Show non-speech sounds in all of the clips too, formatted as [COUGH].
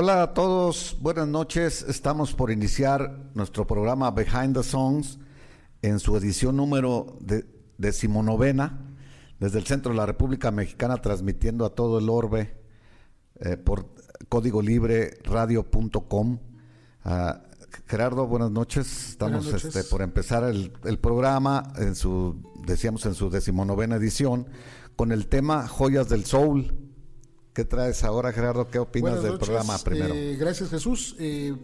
Hola a todos, buenas noches. Estamos por iniciar nuestro programa Behind the Songs en su edición número de, decimonovena desde el centro de la República Mexicana transmitiendo a todo el orbe eh, por código libre radio.com. Ah, Gerardo, buenas noches. Estamos Este, por empezar el, el, programa en su, decíamos en su decimonovena edición, con el tema Joyas del Soul. ¿Qué traes ahora, Gerardo? ¿Qué opinas del programa primero? Eh, gracias, Jesús. Eh,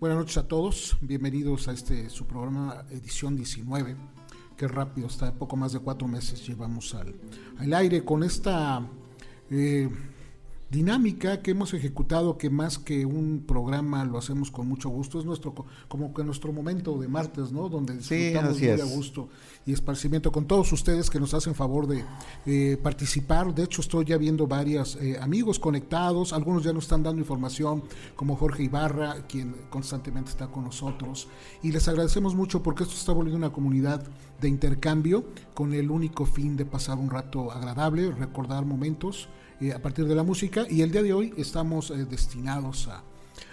buenas noches a todos. Bienvenidos a este su programa, edición 19. Qué rápido, está poco más de cuatro meses llevamos al, al aire con esta eh, dinámica que hemos ejecutado que más que un programa lo hacemos con mucho gusto es nuestro como que nuestro momento de martes no donde disfrutamos muy a gusto y esparcimiento con todos ustedes que nos hacen favor de eh, participar. De hecho estoy ya viendo varios eh, amigos conectados. Algunos ya nos están dando información como Jorge Ibarra quien constantemente está con nosotros. Y les agradecemos mucho porque esto está volviendo una comunidad de intercambio con el único fin de pasar un rato agradable recordar momentos eh, a partir de la música y el día de hoy estamos eh, destinados a,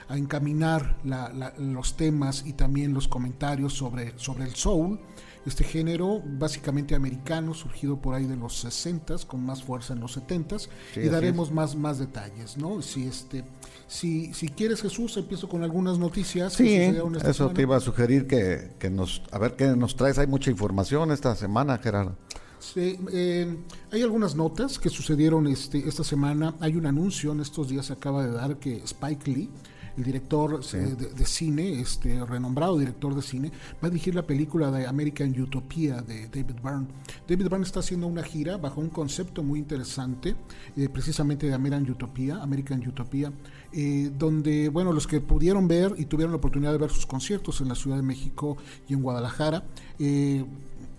a encaminar la, la, los temas y también los comentarios sobre, sobre el soul, este género básicamente americano, surgido por ahí de los 60 con más fuerza en los 70 sí, y daremos más, más detalles, ¿no? Si este si, si quieres Jesús, empiezo con algunas noticias. Sí, eso semana. te iba a sugerir que, que nos, a ver qué nos traes, hay mucha información esta semana, Gerardo. Sí, eh, hay algunas notas que sucedieron este, esta semana. Hay un anuncio en estos días se acaba de dar que Spike Lee, el director sí. eh, de, de, cine, este renombrado director de cine, va a dirigir la película de American Utopia de David Byrne. David Byrne está haciendo una gira bajo un concepto muy interesante, eh, precisamente de American Utopia, American Utopia, eh, donde, bueno, los que pudieron ver y tuvieron la oportunidad de ver sus conciertos en la Ciudad de México y en Guadalajara, eh,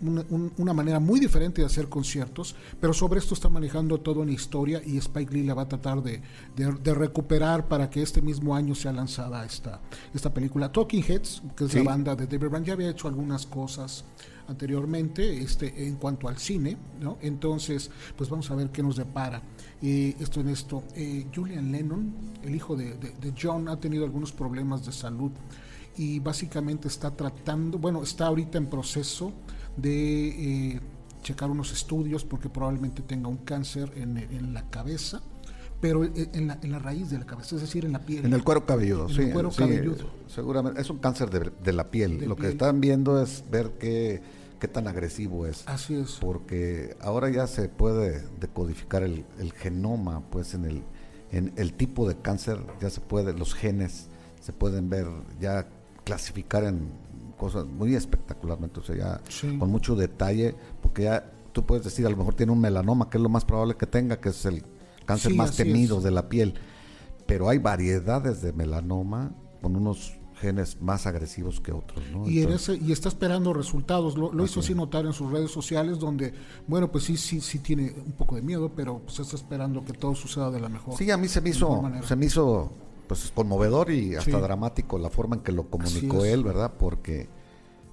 una, una, manera muy diferente de hacer conciertos, pero sobre esto está manejando toda una historia y Spike Lee la va a tratar de, de, de recuperar para que este mismo año sea lanzada esta, esta película. Talking Heads, que es sí. la banda de David Brand, ya había hecho algunas cosas anteriormente este, en cuanto al cine, ¿no? Entonces, pues vamos a ver qué nos depara. Eh, esto en esto. Eh, Julian Lennon, el hijo de, de, de John, ha tenido algunos problemas de salud y básicamente está tratando, bueno, está ahorita en proceso de eh, checar unos estudios porque probablemente tenga un cáncer en, en la cabeza pero en la, en la, raíz de la cabeza, es decir, en la piel. En el cuero cabelludo, en sí. El cuero sí, cabelludo. Seguramente, es un cáncer de, de la piel. De Lo piel. que están viendo es ver qué, qué tan agresivo es. Así es. Porque ahora ya se puede decodificar el, el genoma, pues en el, en el tipo de cáncer, ya se puede, los genes se pueden ver, ya clasificar en cosas muy espectacularmente, o sea, ya sí. con mucho detalle, porque ya tú puedes decir, a lo mejor tiene un melanoma, que es lo más probable que tenga, que es el cáncer sí, más temido es. de la piel. Pero hay variedades de melanoma con unos genes más agresivos que otros. ¿no? Y, Entonces, y está esperando resultados. Lo, lo hizo así notar en sus redes sociales, donde, bueno, pues sí, sí, sí tiene un poco de miedo, pero pues está esperando que todo suceda de la mejor. Sí, a mí se me hizo, se me hizo pues conmovedor y hasta sí. dramático la forma en que lo comunicó él, ¿verdad? Porque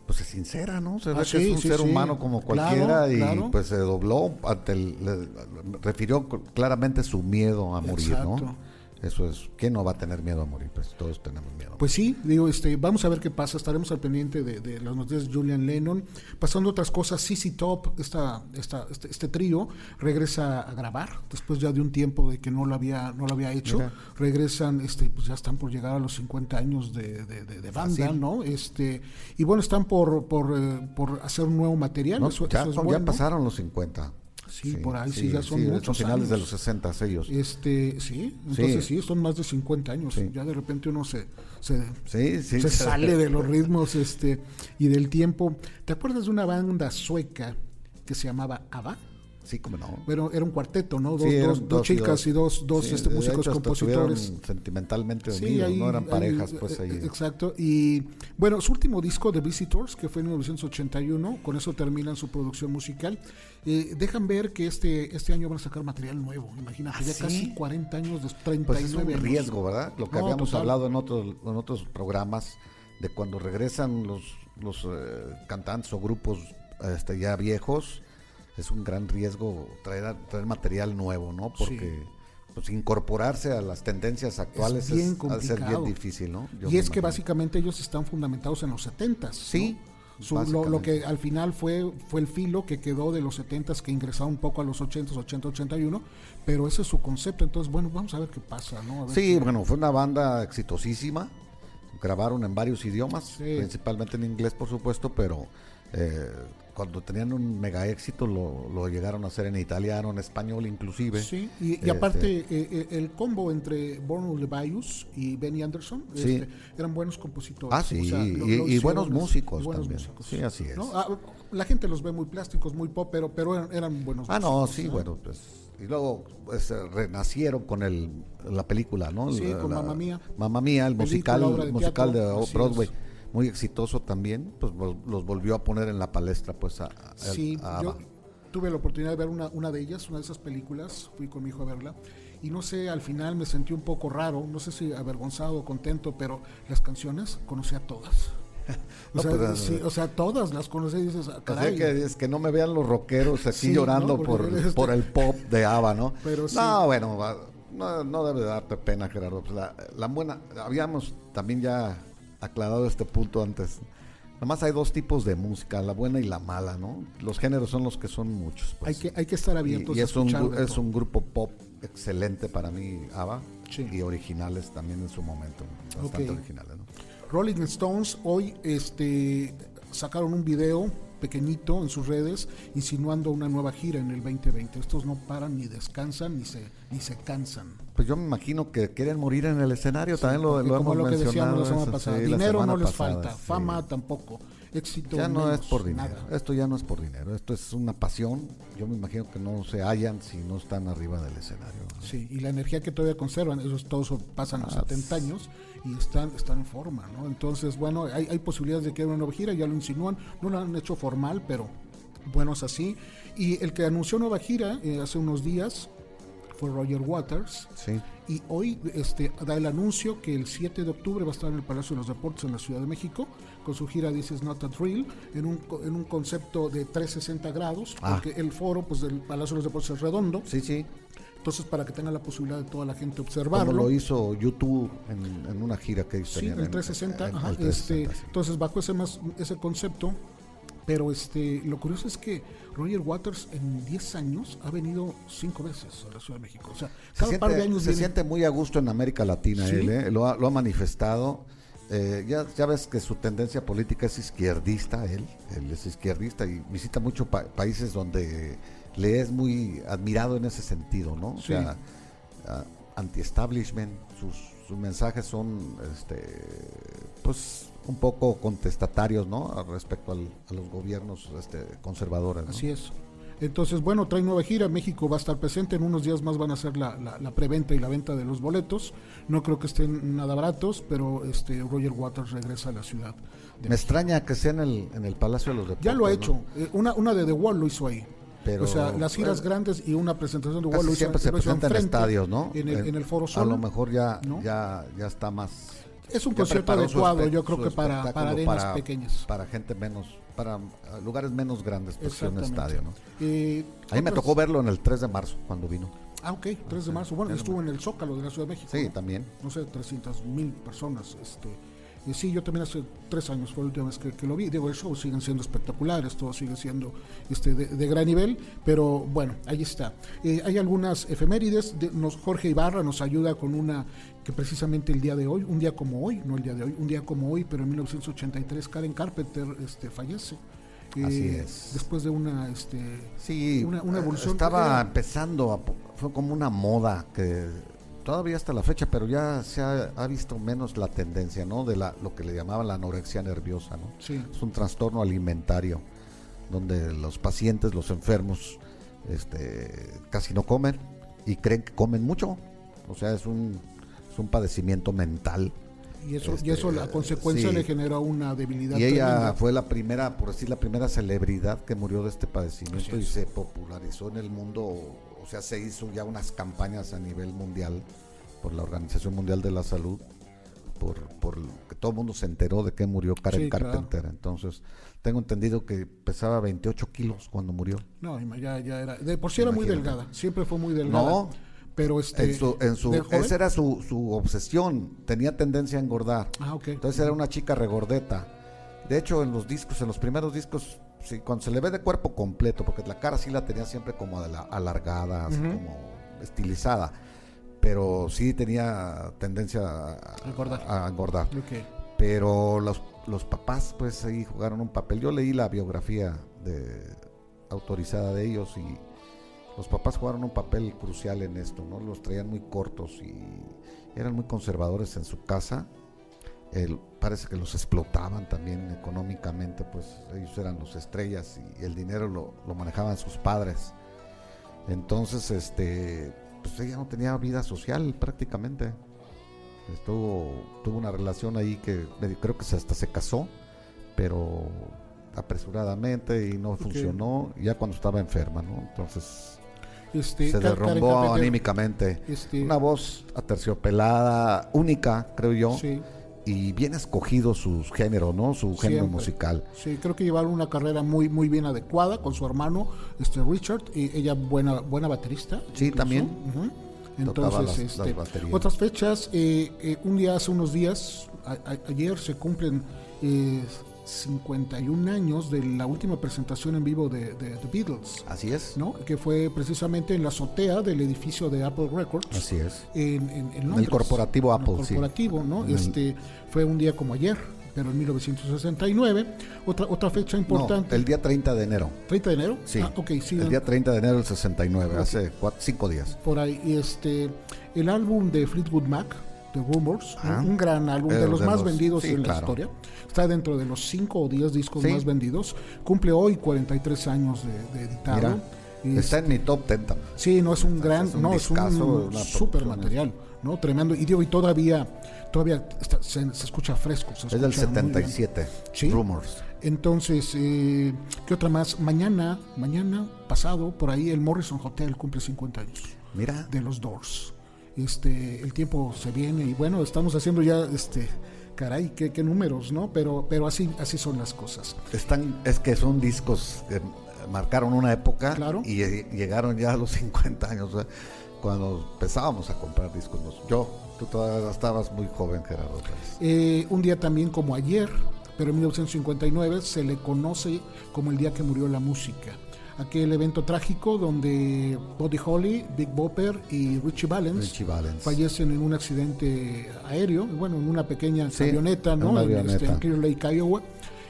pues es sincera, ¿no? Se ve ah, que sí, es un sí, ser humano como cualquiera claro, y claro. pues se dobló ante el, le, refirió claramente su miedo a morir, Exacto. ¿no? Eso es, ¿quién no va a tener miedo a morir? Pues todos tenemos miedo. Pues sí, digo, este, vamos a ver qué pasa, estaremos al pendiente de, de las noticias de Julian Lennon. Pasando otras cosas, CC Top, esta, esta, este, este, trío, regresa a grabar, después ya de un tiempo de que no lo había, no lo había hecho. Mira. Regresan, este, pues ya están por llegar a los 50 años de, de, de banda, Fácil. ¿no? Este, y bueno, están por, por, eh, por hacer un nuevo material. No, eso, ya, eso es bueno. ya pasaron los 50. Sí, sí, por ahí sí, sí ya son muchos son finales años. de los 60 ellos. Este, sí, entonces sí, son más de 50 años. Ya de repente uno se, se, se sale de los ritmos este y del tiempo. ¿Te acuerdas de una banda sueca que se llamaba ABBA? Sí, como no. Pero era un cuarteto, ¿no? Dos, Sí, eran dos, dos y chicas y dos, dos Sí, este, de músicos hecho, hasta compositores. estuvieron sentimentalmente Sí, unidos, ahí- no eran ahí, parejas, pues eh, ahí. Exacto. Y bueno, su último disco, The Visitors, que fue en 1981, con eso terminan su producción musical. Eh, dejan ver que este, este año van a sacar material nuevo. Imagínate, ¿Ah, ya casi 40 años, de 39 Pues es un años. riesgo, ¿verdad? Lo que No, habíamos total. hablado en otros, en otros programas, de cuando regresan los, los eh, cantantes o grupos este, ya viejos, es un gran riesgo traer, traer material nuevo, ¿no? Porque pues, incorporarse a las tendencias actuales Es bien es, ser bien difícil, ¿no? Yo y es que básicamente ellos están fundamentados en los 70s. Sí, ¿no? Su- lo, que al final fue fue el filo que quedó de los 70s que ingresaba un poco a los 80s, 80, 81, pero ese es su concepto. Entonces, bueno, vamos a ver qué pasa, ¿no? A ver Sí, qué- bueno, fue una banda exitosísima. Grabaron en varios idiomas, Sí. principalmente en inglés, por supuesto, pero eh, cuando tenían un mega éxito lo, lo llegaron a hacer en italiano, en español inclusive. Sí, y, y Este, aparte eh, eh, el combo entre Borno Levius y Benny Anderson Sí. este, eran buenos compositores. Ah, sí, o sea, y- lo- y- lo y buenos músicos y buenos también. músicos. Sí, así es. ¿No? Ah, la gente los ve muy plásticos, muy pop, pero, pero eran, eran buenos Ah, no, músicos, sí, bueno, pues. Y luego pues, eh, renacieron con el, la película, ¿no? Sí, La- con Mamma Mía. Mamma Mía, el Película, musical, de musical teatro, de Broadway. es. Muy exitoso también, pues los volvió a poner en la palestra, pues a, a- Sí, a yo tuve la oportunidad de ver una, una de ellas, una de esas películas, fui con mi hijo a verla, y no sé, al final me sentí un poco raro, no sé si avergonzado o contento, pero las canciones conocía todas. [LAUGHS] O, No, sea, pues, sí, o sea, todas las conocí y dices, ah, O sea caray. que es que no me vean los rockeros aquí Sí, llorando ¿no? por, este- por el pop de ABBA, ¿no? [LAUGHS] Pero sí. No, bueno, va- no, no debe darte pena, Gerardo. Pues la, la buena, habíamos también ya aclarado este punto antes. Nomás hay dos tipos de música, la buena y la mala, ¿no? Los géneros son los que son muchos. hay, pues. que, hay que estar y, abiertos y a es, un, es un grupo pop excelente para mí, ABBA, Sí. y originales también en su momento, bastante originales, ¿no? Rolling Stones hoy este, sacaron un video pequeñito en sus redes insinuando una nueva gira en el 2020. Estos no paran ni descansan ni se, ni se cansan. Pues yo me imagino que quieren morir en el escenario, también lo, lo como hemos lo que mencionado. decíamos la semana pasada, sí, dinero semana no les pasada, falta, sí. fama tampoco, éxito Ya no menos, es por dinero, nada. esto ya no es por dinero, esto es una pasión. Yo me imagino que no se hallan si no están arriba del escenario. ¿no? Sí, y la energía que todavía conservan, esos todos pasan los Ah, 70 años y están, están en forma, ¿no? Entonces, bueno, hay, hay posibilidades de que haya una nueva gira, ya lo insinúan, no lo han hecho formal, pero bueno, es así. Y el que anunció nueva gira eh, hace unos días fue Roger Waters. Sí. Y hoy este, da el anuncio que el 7 de octubre va a estar en el Palacio de los Deportes en la Ciudad de México con su gira This is not a drill en un, en un concepto de 360 grados Ah. porque el foro pues del Palacio de los Deportes es redondo Sí, sí. Entonces para que tenga la posibilidad de toda la gente Como observarlo lo hizo YouTube en, en una gira que ellos sí el en- 360, en- ajá, el 360, este, sí. entonces bajo ese más ese concepto pero este lo curioso es que Roger Waters en 10 años ha venido cinco veces a la Ciudad de México o sea Se cada par de siente, años se viene- siente muy a gusto en América Latina Sí. él, ¿eh? lo, ha, lo ha manifestado. Eh, ya, ya ves que su tendencia política es izquierdista, él, él es izquierdista y visita muchos pa- países donde le es muy admirado en ese sentido, ¿no? O sea, anti-establishment, sus, sus mensajes son, este, pues, un poco contestatarios, ¿no? Respecto al- a los gobiernos este, conservadores. ¿no? Así es. Entonces, bueno, trae nueva gira. México va a estar presente. En unos días más van a hacer la, la, la preventa y la venta de los boletos. No creo que estén nada baratos, pero este Roger Waters regresa a la ciudad. Me extraña que sea en el, en el Palacio de los Deportes. Ya lo ha ¿no? hecho. Eh, una, una de The Wall lo hizo ahí. Pero, o sea, las giras eh, grandes y una presentación de Wall lo hizo, siempre se lo hizo presenta en estadios, ¿no? En el, Eh, en el Foro A Sol. lo mejor ya, ¿no? ya, ya está más. Es un concierto adecuado, yo creo que para, para arenas para- pequeñas. Para gente menos, para eh, lugares menos grandes, pues Exactamente. estadio, ¿no? Eh, A mí me tocó verlo en el 3 de marzo, cuando vino. Ah, ok, 3 de marzo. Bueno, estuvo en el Zócalo de la Ciudad de México. Sí, ¿no? también. no sé, 300 mil personas. Este, y sí, yo también hace tres años fue la última vez que, que lo vi. Digo, el show siguen siendo espectaculares, todo sigue siendo este, de, de gran nivel, pero bueno, ahí está. Eh, hay algunas efemérides. de- nos, Jorge Ibarra nos ayuda con una que precisamente el día de hoy, un día como hoy, no el día de hoy, un día como hoy, pero en 1983 Karen Carpenter este, fallece. Eh, Así es. Después de una... Este, Sí, Una- una evolución. Estaba Era- empezando, a fue como una moda que todavía hasta la fecha, pero ya se ha, ha visto menos la tendencia, ¿no? De la, lo que le llamaban la anorexia nerviosa, ¿no? sí. Es un trastorno alimentario donde los pacientes, los enfermos, este, casi no comen y creen que comen mucho. O sea, es un, es un padecimiento mental. Y eso, y eso la Este, consecuencia sí. le generó una debilidad. Y ella tremenda. fue la primera, por decir, la primera celebridad que murió de este padecimiento y se popularizó en el mundo, o sea, se hizo ya unas campañas a nivel mundial por la Organización Mundial de la Salud, por, por que todo el mundo se enteró de que murió Karen Sí, claro. Carpenter. Entonces, tengo entendido que pesaba 28 kilos cuando murió. No, ya, ya era. De por sí era muy delgada. Siempre fue muy delgada. No. Pero este. En su, en su, esa era su, su obsesión, tenía tendencia a engordar. Ah, ok. Entonces era una chica regordeta. De hecho, en los discos, en los primeros discos, sí, cuando se le ve de cuerpo completo, porque la cara sí la tenía siempre como de la- alargada, así como estilizada, pero sí tenía tendencia a, Engordar. a engordar. Ok. Pero los, los papás, pues ahí jugaron un papel. Yo leí la biografía de, autorizada de ellos y los papás jugaron un papel crucial en esto, ¿no? Los traían muy cortos y eran muy conservadores en su casa. El- parece que los explotaban también económicamente, pues ellos eran los estrellas y el dinero lo, lo manejaban sus padres. Entonces, este, pues ella no tenía vida social prácticamente. Estuvo, tuvo una relación ahí que creo que hasta se casó, pero apresuradamente y no funcionó ya cuando estaba enferma, ¿no? Entonces Este, se derrumbó anímicamente. Este, Una voz aterciopelada, única, creo yo, Sí, y bien escogido su género, ¿no? Su género Siempre. musical. sí, creo que llevaron una carrera muy muy bien adecuada con su hermano, este Richard, y ella buena buena baterista. Sí, también. Entonces, las- este, otras fechas, eh, eh, un día hace unos días, a- a- ayer se cumplen eh, 51 años de la última presentación en vivo de, de The Beatles, Así es. ¿no? Que fue precisamente en la azotea del edificio de Apple Records. Así es. en, en, en Londres. corporativo el Apple, sí. corporativo, ¿no? En el- Este fue un día como ayer, pero en 1969. Otra otra fecha importante. No, el día 30 de enero. 30 de enero. Sí. Ah, ok, sí. El día 30 de enero del 69, Ok. hace cuatro, cinco días. Por ahí, este, el álbum de Fleetwood Mac, The Rumors, Ah. un, un gran álbum, Eh, de los de más los- vendidos sí, en la claro. historia. Está dentro de los 5 o 10 discos Sí. más vendidos. Cumple hoy 43 años de, de editado. Mira, Y está en mi top 10 también. Sí, no es un gran, es un no, es discazo, un una super material, ¿no? Tremendo. Y digo, y todavía, todavía está- se, se escucha fresco. se Es del escucha muy bien. 77. Sí. Rumors. Entonces, eh, ¿qué otra más? Mañana, mañana, pasado, por ahí, el Morrison Hotel cumple 50 años Mira, de los Doors. Este, el tiempo se viene y bueno, estamos haciendo ya, este, caray, qué, qué números, ¿no? Pero, pero así, así son las cosas. están, es que son discos que marcaron una época Claro. y eh, llegaron ya a los [LAUGHS] 50 años. cuando empezábamos a comprar discos, yo, tú todavía estabas muy joven, Gerardo. Eh, un día también como ayer, pero en 1959 se le conoce como el día que murió la música. Aquel evento trágico donde Buddy Holly, Big Bopper y Richie Valens Richie Valens. fallecen en un accidente aéreo, bueno, en una pequeña Sí, avioneta, ¿no? En, este, en Clear Lake, Iowa.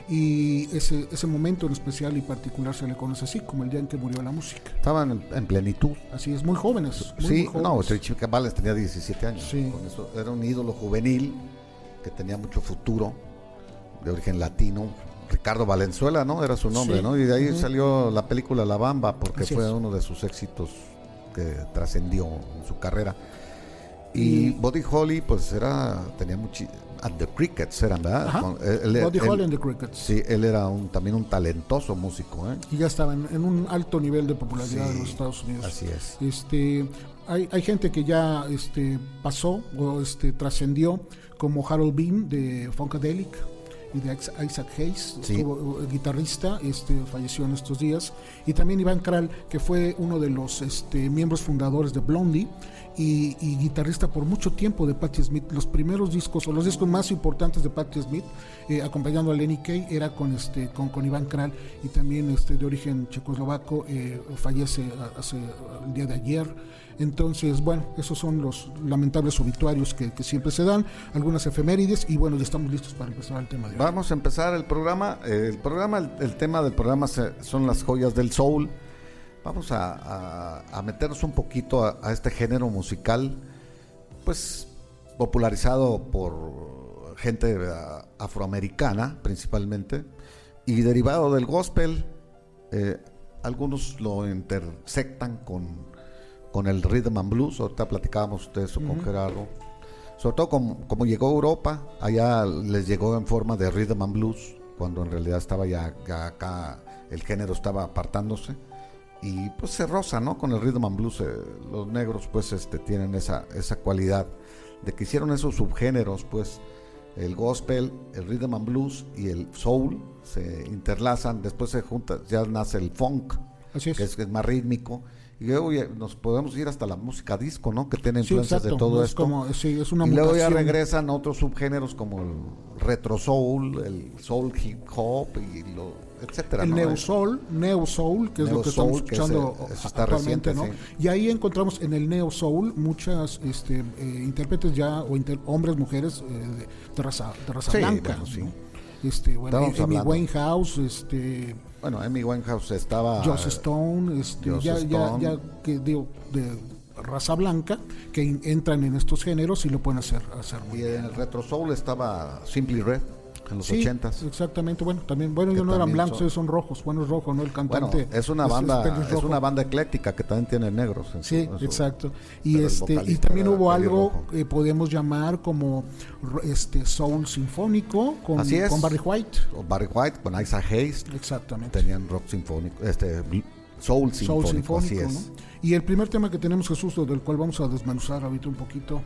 Y ese, ese momento en especial y particular se le conoce así, como el día en que murió la música. Estaban en, en plenitud. Así es, muy jóvenes. Muy, sí, muy no, jóvenes. Richie Valens tenía 17 años. Sí. Con eso, era un ídolo juvenil que tenía mucho futuro, de origen latino. Ricardo Valenzuela, ¿no? Era su nombre, Sí. ¿no? Y de ahí salió la película La Bamba, porque Así fue es. uno de sus éxitos que trascendió en su carrera. Y, Y- Buddy Holly, pues era, tenía mucho. And the Crickets eran, ¿verdad? Con- él- él- Buddy él- Holly and the Crickets. Sí, él era un, también un talentoso músico, ¿eh? Y ya estaban en un alto nivel de popularidad Sí, en los Estados Unidos. Así es. Este, hay, hay gente que ya este, pasó o este, trascendió, como Harold Bean de Funkadelic y de Isaac Hayes, Sí. estuvo, eh, guitarrista, este, falleció en estos días. Y también Iván Kral, que fue uno de los este, miembros fundadores de Blondie y, y guitarrista por mucho tiempo de Patti Smith. Los primeros discos o los discos más importantes de Patti Smith, eh, acompañando a Lenny Kay, era con, este, con, con Iván Kral y también este, de origen checoslovaco, eh, fallece hace el día de ayer. Entonces, bueno, esos son los lamentables obituarios que, que siempre se dan, algunas efemérides y bueno, ya estamos listos para empezar el tema de hoy. Vamos a empezar el programa. El programa, el, el tema del programa se- son las joyas del soul. Vamos a, a- a meternos un poquito a, a este género musical, pues popularizado por gente afroamericana principalmente y derivado del gospel. Eh, algunos lo intersectan con, con el rhythm and blues. Ahorita platicábamos ustedes con Gerardo. Sobre todo como, como, llegó a Europa, allá les llegó en forma de rhythm and blues, cuando en realidad estaba ya, acá, el género estaba apartándose. Y pues se roza, ¿no? Con el rhythm and blues. Eh, los negros pues este, tienen esa, esa cualidad de que hicieron esos subgéneros, pues el gospel, el rhythm and blues y el soul se interlazan, después se junta, ya nace el funk, que, es, más rítmico. Y luego nos podemos ir hasta la música disco, ¿no? Que tiene influencias de todo esto. y luego ya regresan otros subgéneros como el retro soul, el soul hip hop y lo, etcétera. El neo soul, neo soul, que es lo que estamos escuchando actualmente, ¿no? Y ahí encontramos en el neo soul muchas este, eh, intérpretes ya o hombres, mujeres eh, de, raza, de raza blanca. Este, bueno, Amy Winehouse, este bueno, Amy Winehouse estaba Joss Stone, este, ya, ya, ya que digo de raza blanca que entran en estos géneros y lo pueden hacer, hacer muy y en el retro soul estaba Simply Red en los ochentas. Exactamente, bueno, también, bueno, ellos no eran blancos, ellos son rojos, bueno, es rojo, ¿no? El cantante. Bueno, es una banda, es, una banda ecléctica que también tiene negros. sí, exacto. Y este, y también hubo algo que podemos llamar como este soul sinfónico con, con Barry White. Barry White, con Isaac Hayes. Exactamente. Tenían rock sinfónico, este soul sinfónico, así es. Y el primer tema que tenemos, Jesús, del cual vamos a desmenuzar ahorita un poquito.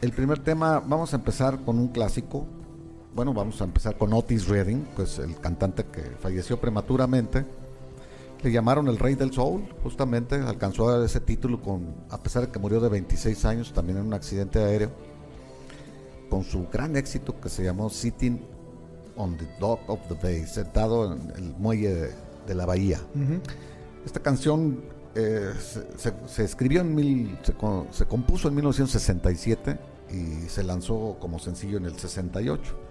El primer tema, vamos a empezar con un clásico bueno, vamos a empezar con Otis Redding, pues el cantante que falleció prematuramente. Le llamaron el Rey del Soul, justamente, alcanzó ese título con, a pesar de que murió de 26 años, también en un accidente aéreo, con su gran éxito que se llamó Sitting on the Dock of the Bay, sentado en el muelle de, la bahía. Esta canción eh, se, escribió en mil, se, se compuso en 1967 y se lanzó como sencillo en el 68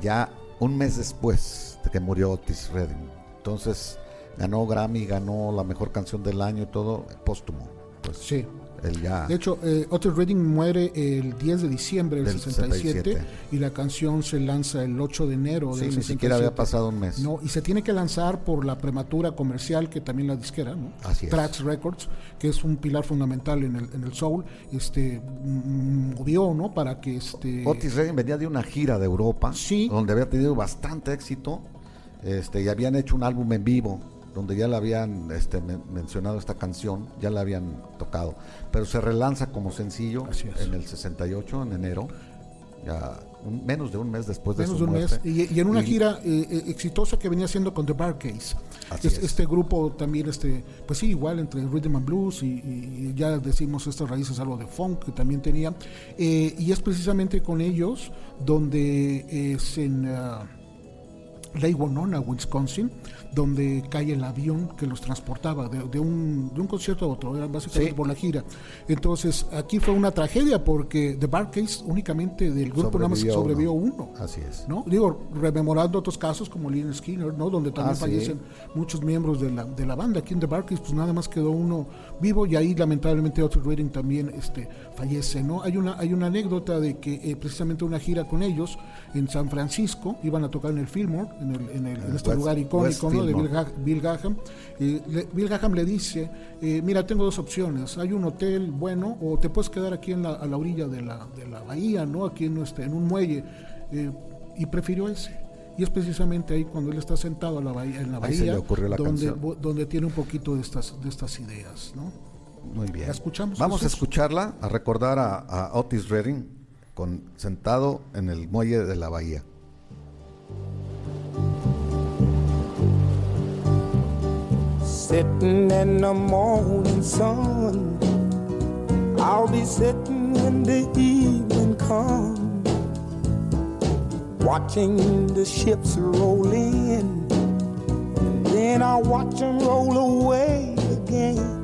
ya un mes después de que murió Otis Redding. Entonces ganó Grammy, ganó la mejor canción del año y todo póstumo. Pues, sí. De hecho, eh, Otis Redding muere el 10 de diciembre del, 67, y la canción se lanza el 8 de enero del sí, Ni siquiera había pasado un mes. No, y se tiene que lanzar por la prematura comercial que también la disquera, ¿no? Así Tracks Records, que es un pilar fundamental en el, en el soul, este movió, ¿no? Para que este Otis Redding venía de una gira de Europa, donde había tenido bastante éxito, este, y habían hecho un álbum en vivo donde ya le habían este, mencionado esta canción, ya la habían tocado, pero se relanza como sencillo en el 68, en enero, ya menos de un mes después de su de un Mes, y, en una gira eh, eh, exitosa que venía haciendo con The Bar Case. Este grupo también, este, pues sí, igual entre rhythm and blues y, ya decimos estas raíces algo de funk que también tenía, eh, y es precisamente con ellos donde es en uh, Lake Winona, Wisconsin, donde cae el avión que los transportaba de, un, de un, concierto a otro, era básicamente por la gira. Entonces, aquí fue una tragedia porque The Barcase únicamente del grupo nada más sobrevivió uno. Así es. ¿no? Digo, rememorando otros casos como Lynn Skinner, ¿no? donde también ah, fallecen muchos miembros de la, de la banda. Aquí en The Barcase, pues nada más quedó uno vivo y ahí lamentablemente otro Reading también este, fallece. ¿no? Hay, una, hay una anécdota de que eh, precisamente una gira con ellos en San Francisco, iban a tocar en el Fillmore, en, el, en, el, en este lugar icónico, ¿no? de Bill, Graham. Bill Graham le dice, eh, mira, tengo dos opciones, hay un hotel bueno o te puedes quedar aquí en la, a la orilla de la, de la bahía, ¿no? aquí en, este, en un muelle, eh, y prefirió ese. Y es precisamente ahí cuando él está sentado en la bahía, en la bahía donde, donde tiene un poquito de estas, de estas ideas. ¿no? Muy bien. ¿La escuchamos? Vamos a escucharla, a recordar a, a Otis Redding con, sentado en el muelle de la bahía. Sitting in the morning sun, I'll be sitting when the evening comes, watching the ships roll in, and then I'll watch them roll away again.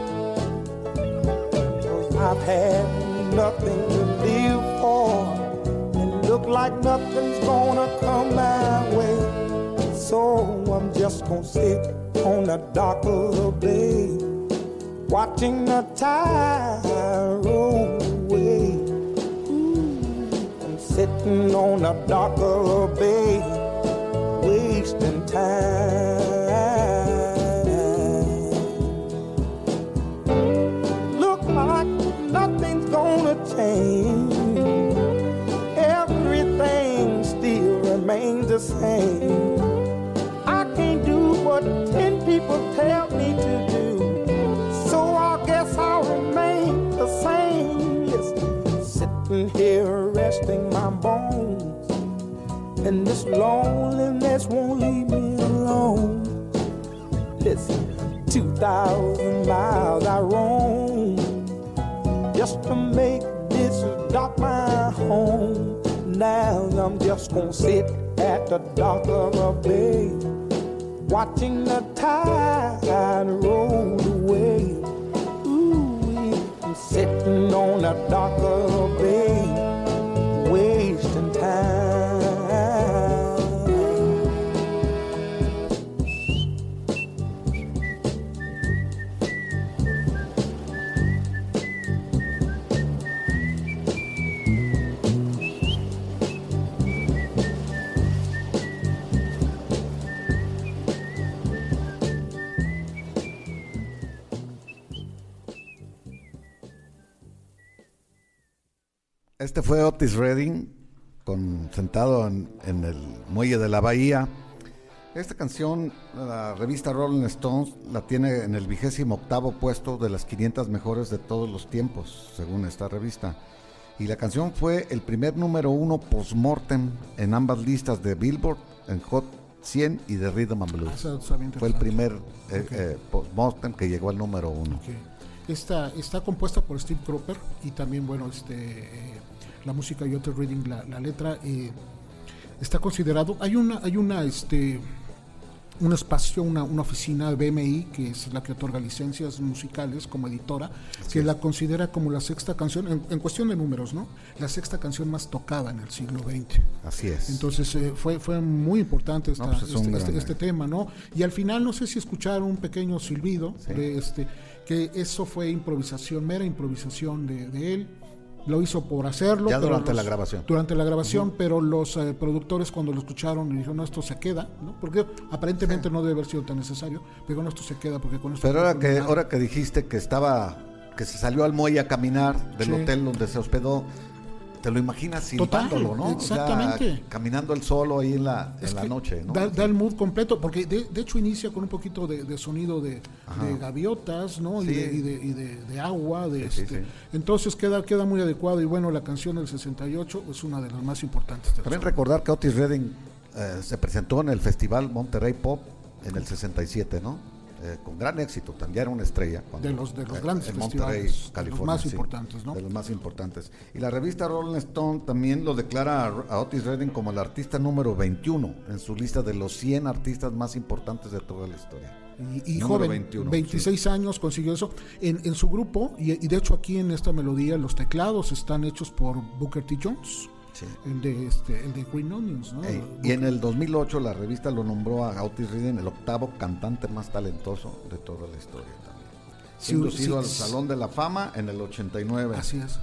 I've had nothing to live for. And look like nothing's gonna come my way. So I'm just gonna sit on the dock of the bay, watching the tide roll away. I'm sitting on the dock of the bay, wasting time. Everything still remains the same. I can't do what ten people tell me to do. So I guess I'll remain the same. Listen, sitting here resting my bones. And this loneliness won't leave me alone. Listen, 2,000 miles I roam just to make this dock my home. Now I'm just gonna sit at the dock of a bay, watching the tide roll away. Ooh, sitting on the dock of a bay, Este fue Otis Redding, con, sentado en, en el muelle de la bahía. Esta canción, la revista Rolling Stones la tiene en el vigésimo octavo puesto de las 500 mejores de todos los tiempos, según esta revista. Y la canción fue el primer número uno post-mortem en ambas listas de Billboard, en Hot 100 y de Rhythm and Blues. Bien Fue el primer eh, eh, post-mortem que llegó al número uno. Esta está compuesta por Steve Cropper y también, bueno, este, eh, la música y Otis Reading, la, la letra, eh, está considerado. Hay una, hay una, este, un espacio, una, una oficina de BMI, que es la que otorga licencias musicales como editora, que la considera como la sexta canción, en, en cuestión de números, ¿no? La sexta canción más tocada en el siglo XX. Así es. Entonces eh, fue, fue muy importante esta- No, pues es este, este- este tema, ¿no? Y al final no sé si escucharon un pequeño silbido, Sí. de este, que eso fue improvisación, mera improvisación de, de él. Lo hizo por hacerlo. Ya durante los- la grabación. Durante la grabación, pero los eh, productores cuando lo escucharon dijeron, no, esto se queda, ¿no? Porque aparentemente no debe haber sido tan necesario, pero no, esto se queda porque con esto... Pero ahora que, terminar". ahora que dijiste que estaba, que se salió al muelle a caminar del Sí. hotel donde se hospedó, te lo imaginas silbándolo, ¿no? O sea, exactamente. caminando el solo ahí en la, en la noche, ¿no? Da, da el mood completo, porque de, de hecho inicia con un poquito de, de sonido de, de gaviotas, ¿no? Y, Sí. de, y, de, y de- de agua, de Sí, este. sí. Entonces queda, queda muy adecuado y bueno, la canción del 68 es una de las más importantes. También recordar que Otis Redding eh, se presentó en el Festival Monterrey Pop en el 67, ¿no? Eh, con gran éxito, también era una estrella. cuando- De los- de los eh, grandes en Monterrey, festivales, de los California. más sí, importantes, ¿no? De los más importantes. Y la revista Rolling Stone también lo declara a, Otis Redding como el artista número 21 en su lista de los 100 artistas más importantes de toda la historia. Y, joven, 21, 26 años consiguió eso. En, en su grupo, y, y de hecho aquí en esta melodía, los teclados están hechos por Booker T. Jones, Sí. el, de, este, el de Green Onions, ¿no? Ey, y en el 2008 la revista lo nombró a Otis Redding el octavo cantante más talentoso de toda la historia también. Sí, sido al. Salón de la Fama en el 89 Así es.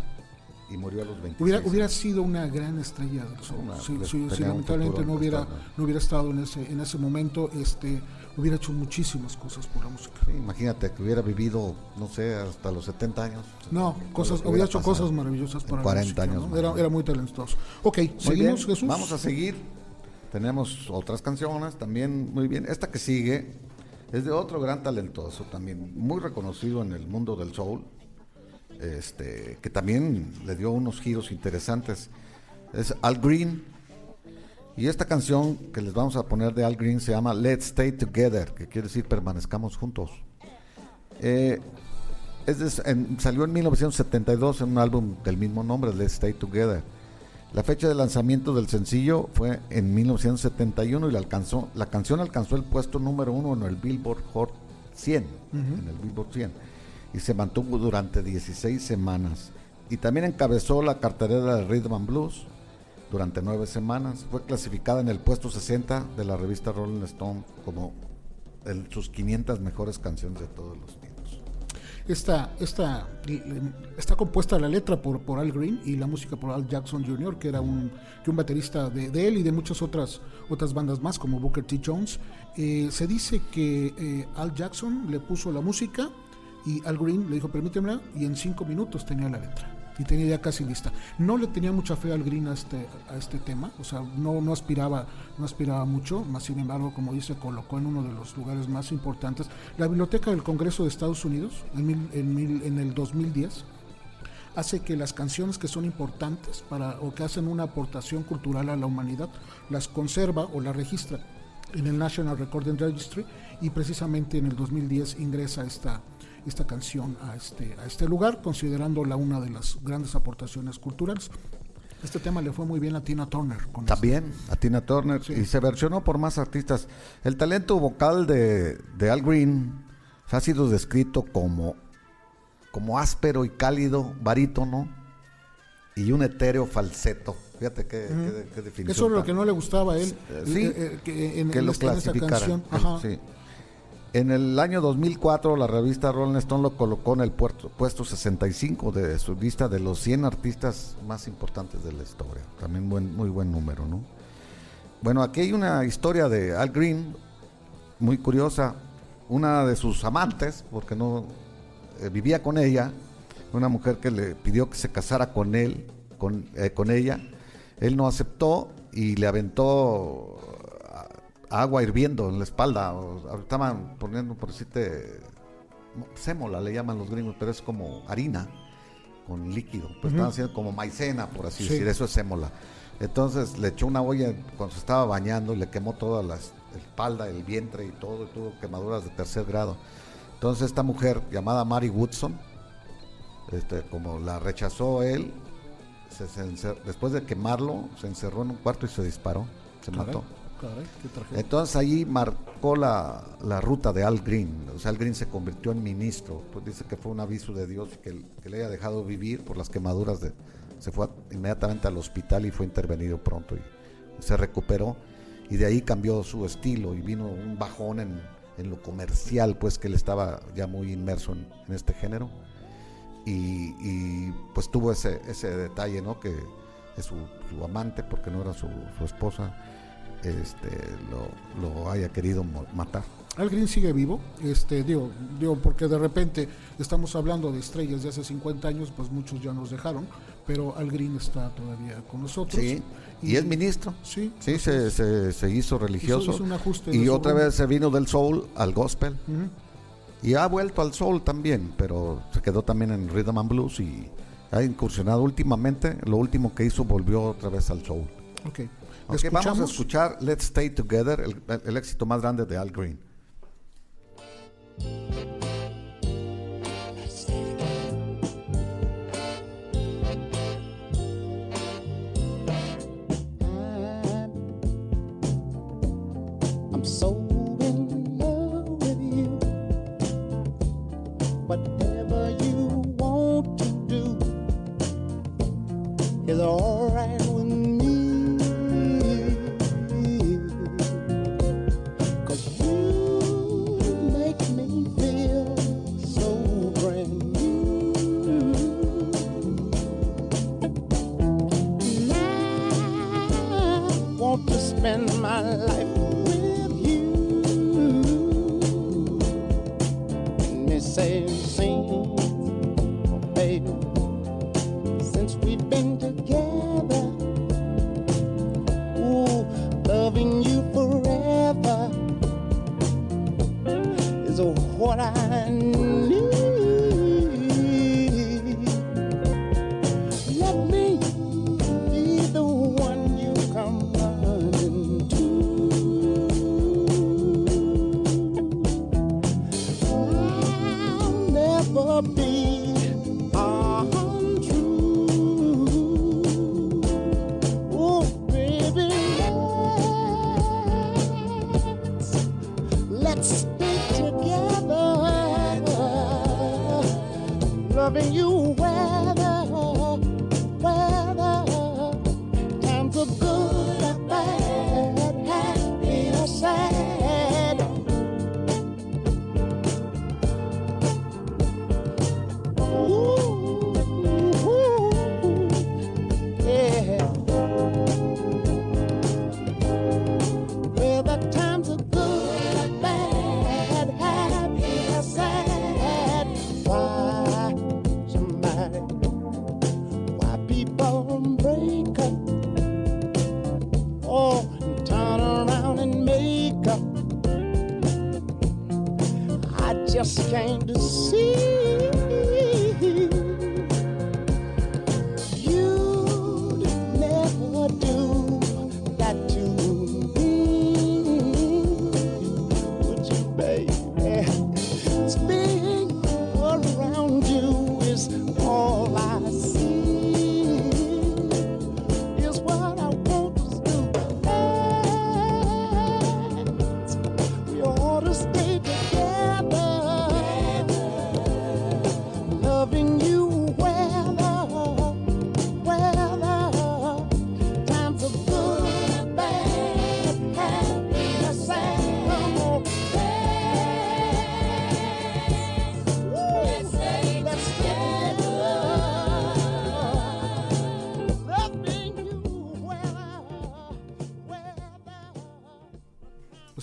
y murió a los 26. Hubiera, hubiera sido una gran estrella. Una- Si, si- lamentablemente no hubiera, no hubiera estado en ese, en ese momento, este, hubiera hecho muchísimas cosas por la música. Sí, imagínate que hubiera vivido, no sé, hasta los 70 años. No, cosas, hubiera hubiera hecho cosas maravillosas para 40 la música. años. Era, era muy talentoso. Ok, Muy seguimos, bien, Jesús. Vamos a seguir. Tenemos otras canciones también muy bien. Esta que sigue es de otro gran talentoso también, muy reconocido en el mundo del soul, este, que también le dio unos giros interesantes. Es Al Green. Y esta canción que les vamos a poner de Al Green se llama Let's Stay Together, que quiere decir permanezcamos juntos. Eh, es de- en- salió en 1972 en un álbum del mismo nombre, Let's Stay Together. La fecha de lanzamiento del sencillo fue en 1971 y la, alcanzó, la canción alcanzó el puesto número uno en el Billboard Hot 100. En el Billboard 100. y se mantuvo durante 16 semanas. Y también encabezó la cartelera de Rhythm and Blues durante nueve semanas. Fue clasificada en el puesto 60 de la revista Rolling Stone como sus 500 mejores canciones de todos los tiempos. Esta, esta, está compuesta la letra por, por Al Green y la música por Al Jackson Jr., que era un, que un baterista de, él y de muchas otras, otras bandas más, como Booker T. Jones. Eh, se dice que eh, Al Jackson le puso la música y Al Green le dijo, permítemela, y en cinco minutos tenía la letra. Y tenía ya casi lista. No le tenía mucha fe al Green a este, a este tema, o sea, no, no, aspiraba, no aspiraba mucho, más sin embargo, como dice, colocó en uno de los lugares más importantes. La Biblioteca del Congreso de Estados Unidos, en, en el 2010, hace que las canciones que son importantes para, o que hacen una aportación cultural a la humanidad, las conserva o las registra en el National Recording Registry y precisamente en el 2010 ingresa esta, esta canción a este, a este lugar, considerándola una de las grandes aportaciones culturales. Este tema le fue muy bien a Tina Turner. Con También este. a Tina Turner Sí. y se versionó por más artistas. El talento vocal de, de Al Green ha sido descrito como, como áspero y cálido, barítono y un etéreo falseto. Fíjate qué, qué- qué definición. Eso es lo que no le gustaba a él. Sí, eh, eh, que en, que en lo esta- clasificara. canción. Ajá. sí. En el año 2004, la revista Rolling Stone lo colocó en el puerto- puesto 65 de su lista de los 100 artistas más importantes de la historia. También buen, muy buen número, ¿no? Bueno, aquí hay una historia de Al Green, muy curiosa. Una de sus amantes, porque no eh, vivía con ella, una mujer que le pidió que se casara con él, con, eh, con ella. Él no aceptó y le aventó agua hirviendo en la espalda. o- estaban poniendo, por decirte, sémola le llaman los gringos, pero es como harina con líquido. Pues estaban haciendo como maicena, por así Sí. decir, eso es sémola. Entonces le echó una olla cuando se estaba bañando y le quemó toda la espalda, el vientre y todo, y tuvo quemaduras de tercer grado. Entonces esta mujer llamada Mary Woodson, este, como la rechazó él, se- se encer- después de quemarlo, se encerró en un cuarto y se disparó, se Caray, mató. Entonces allí marcó la, la ruta de Al Green. O sea, Al Green se convirtió en ministro. Pues dice que fue un aviso de Dios que, que le haya dejado vivir por las quemaduras. De, se fue inmediatamente al hospital y fue intervenido pronto y se recuperó. Y de ahí cambió su estilo y vino un bajón en, en lo comercial, pues que él estaba ya muy inmerso en, en este género. Y, y, pues tuvo ese, ese detalle, ¿no? Que es su, su amante, porque no era su, su esposa, este, lo, lo haya querido matar. Al Green sigue vivo, este, digo, digo, porque de repente estamos hablando de estrellas de hace 50 años, pues muchos ya nos dejaron, pero Al Green está todavía con nosotros. Sí, y es ministro. Sí, Sí, se, se, se hizo religioso. hizo un ajuste de y otra vez se vino del soul al gospel. Y ha vuelto al soul también, pero se quedó también en rhythm and blues y ha incursionado últimamente. Lo último que hizo volvió otra vez al soul. Ok. Vamos a escuchar Let's Stay Together, el, el éxito más grande de Al Green.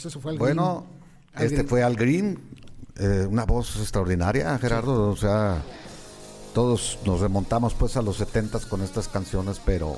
Eso fue Al Bueno, Green. Este fue Al Green, eh, una voz extraordinaria, Gerardo. O sea, todos nos remontamos pues a los 70 con estas canciones, pero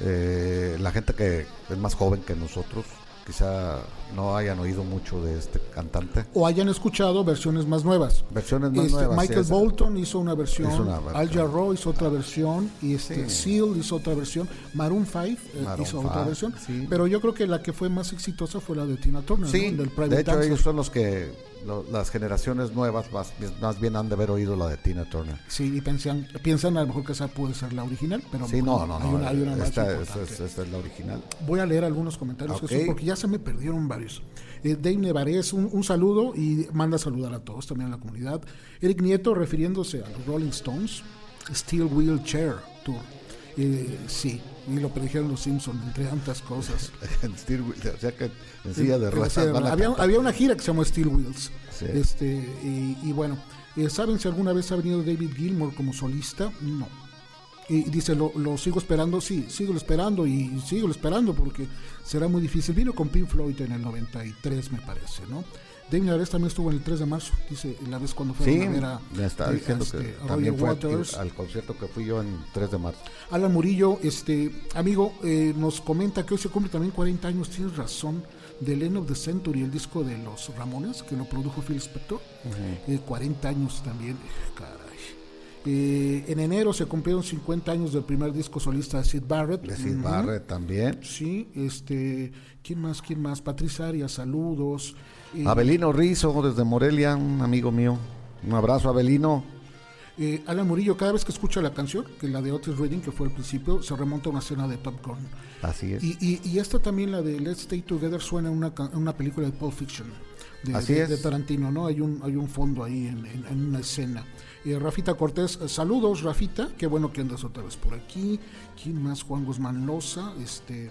eh, la gente que es más joven que nosotros quizá no hayan oído mucho de este cantante. O hayan escuchado versiones más nuevas. Versiones más Este, nuevas. Michael sí, Bolton hizo una versión, Hizo una versión. Al Jarreau hizo otra versión, y este Seal hizo otra versión, Maroon 5 eh, Maroon hizo otra 5, versión, sí. pero yo creo que la que fue más exitosa fue la de Tina Turner, Sí, ¿no? del Private de hecho Dancer. ellos son los que lo- las generaciones nuevas más, más bien han de haber oído la de Tina Turner. Sí, y piensan, piensan a lo mejor que esa puede ser la original, pero Sí, no, no, hay no. una, hay una más esta, es, esta es la original. Voy a leer algunos comentarios, Ok. Jesús, porque ya se me perdieron varios. Eh, Dave Nevarez, un, un saludo y manda a saludar a todos, también a la comunidad. Eric Nieto, refiriéndose a los Rolling Stones, Steel Wheelchair Tour. Eh, sí, y lo predijeron los Simpsons, entre tantas cosas. [LAUGHS] En Steel Wheel, o sea que en silla de ruedas había, había una gira que se llamó Steel Wheels. Sí. Este, y, y bueno, eh, ¿saben si alguna vez ha venido David Gilmour como solista? No. Y dice, lo, lo sigo esperando, sí, sigo esperando y sigo esperando porque será muy difícil. Vino con Pink Floyd en el 93, me parece, ¿no? David Nevarez también estuvo en el 3 de marzo, dice, la vez cuando fue Sí, a ver a, me eh, diciendo este, que a también fue Waters. al concierto que fui yo en 3 de marzo. Alan Murillo, este amigo, eh, nos comenta que hoy se cumple también 40 años, tienes razón, del End of the Century, el disco de los Ramones, que lo produjo Phil Spector. Eh, 40 años también, eh, caray. Eh, en enero se cumplieron 50 años del primer disco solista de Sid Barrett. De Sid. Barrett también. Sí, este, ¿quién más? ¿Quién más? Patricia Arias, saludos. Eh, Abelino Rizo desde Morelia, un amigo mío. Un abrazo, Abelino. Eh, Alan Murillo, cada vez que escucha la canción, que la de Otis Reading, que fue al principio, se remonta a una escena de Top Gun. Así es. Y, y, y esta también, la de Let's Stay Together, suena en una, una película de Pulp Fiction. De, Así de- es. de Tarantino, ¿no? Hay un, hay un fondo ahí en, en- en una escena. Eh, Rafita Cortés, eh, saludos, Rafita. Qué bueno que andas otra vez por aquí. ¿Quién más? Juan Guzmán Loza. Este,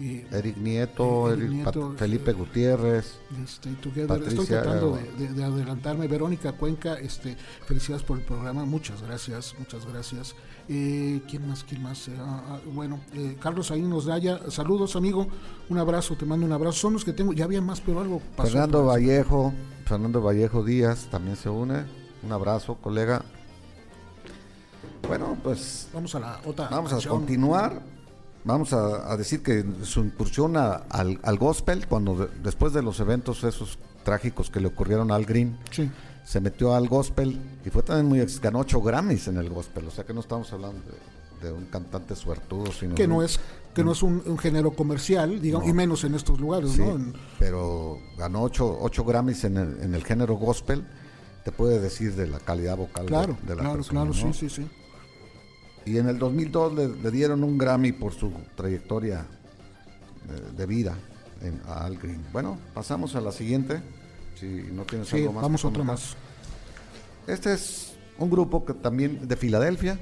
eh, Eric Nieto, Eh, Eric Nieto, Felipe Gutiérrez. Stay Together. Estoy Patricia, tratando de, de- de adelantarme. Verónica Cuenca, este, felicidades por el programa. Muchas gracias, muchas gracias. Eh, ¿Quién más? ¿Quién más? Eh, ah, ah, bueno, eh, Carlos ahí nos Daya. Saludos, amigo. Un abrazo, te mando un abrazo. Son los que tengo. Ya había más, pero algo pasó. Fernando. Vallejo, Fernando Vallejo Díaz también se une. Un abrazo, colega. Bueno, pues Vamos a la otra. vamos a continuar. Vamos a, a decir que su incursión a- al, al gospel, cuando de- después de los eventos esos trágicos que le ocurrieron a Al Green, Sí. se metió al gospel y fue también muy ganó ocho Grammys en el gospel, o sea que no estamos hablando de, de un cantante suertudo, sino Que no es que no es un, un género comercial, digamos, No. y menos en estos lugares, Sí, ¿no? En- pero ganó ocho, ocho Grammys en el, en el género gospel, te puede decir de la calidad vocal de- claro, de, la claro, persona, claro, ¿no? sí, sí, sí. Y en el 2002 le, le dieron un Grammy por su trayectoria eh, de vida en, a Al Green. Bueno, pasamos a la siguiente. Si no tienes Sí, algo más. vamos otra más. Este es un grupo que también de Filadelfia,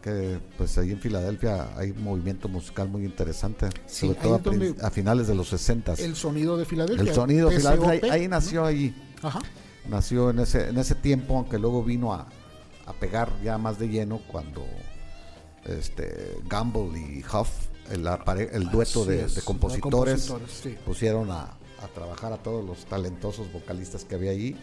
que pues ahí en Filadelfia hay un movimiento musical muy interesante, Sí, sobre todo a, finales de los 60 El sonido de Filadelfia. El sonido de Filadelfia, ahí, nació ahí, Ajá. Nació en ese, en ese tiempo, aunque luego vino a, a pegar ya más de lleno cuando este Gamble y Huff, el, el dueto Así de, es, de de compositores, compositores, sí. pusieron a, a trabajar a todos los talentosos vocalistas que había ahí.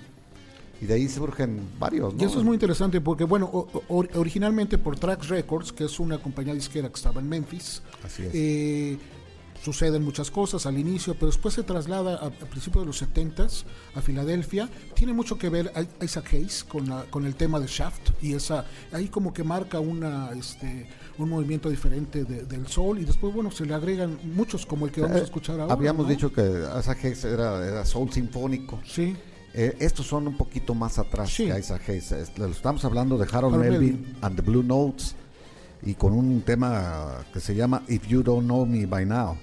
Y de ahí surgen varios, ¿no? Y eso es muy interesante porque, bueno, o- o- originalmente por Trax Records, que es una compañía disquera que estaba en Memphis, Así es. eh, suceden muchas cosas al inicio, pero después se traslada a, a principios de los 70s a Filadelfia. Tiene mucho que ver Isaac Hayes con, la- con el tema de Shaft y esa ahí como que marca una este un movimiento diferente de- del sol y después bueno se le agregan muchos como el que vamos a escuchar ahora. Eh, Habíamos ¿no? dicho que Isaac Hayes era, era soul sinfónico. sí. Eh, estos son un poquito más atrás Sí. que Isaac Hayes. Es- lo Estamos hablando de Harold, Harold Melvin, Melvin. and the Blue Notes y con un tema que se llama If You Don't Know Me By Now,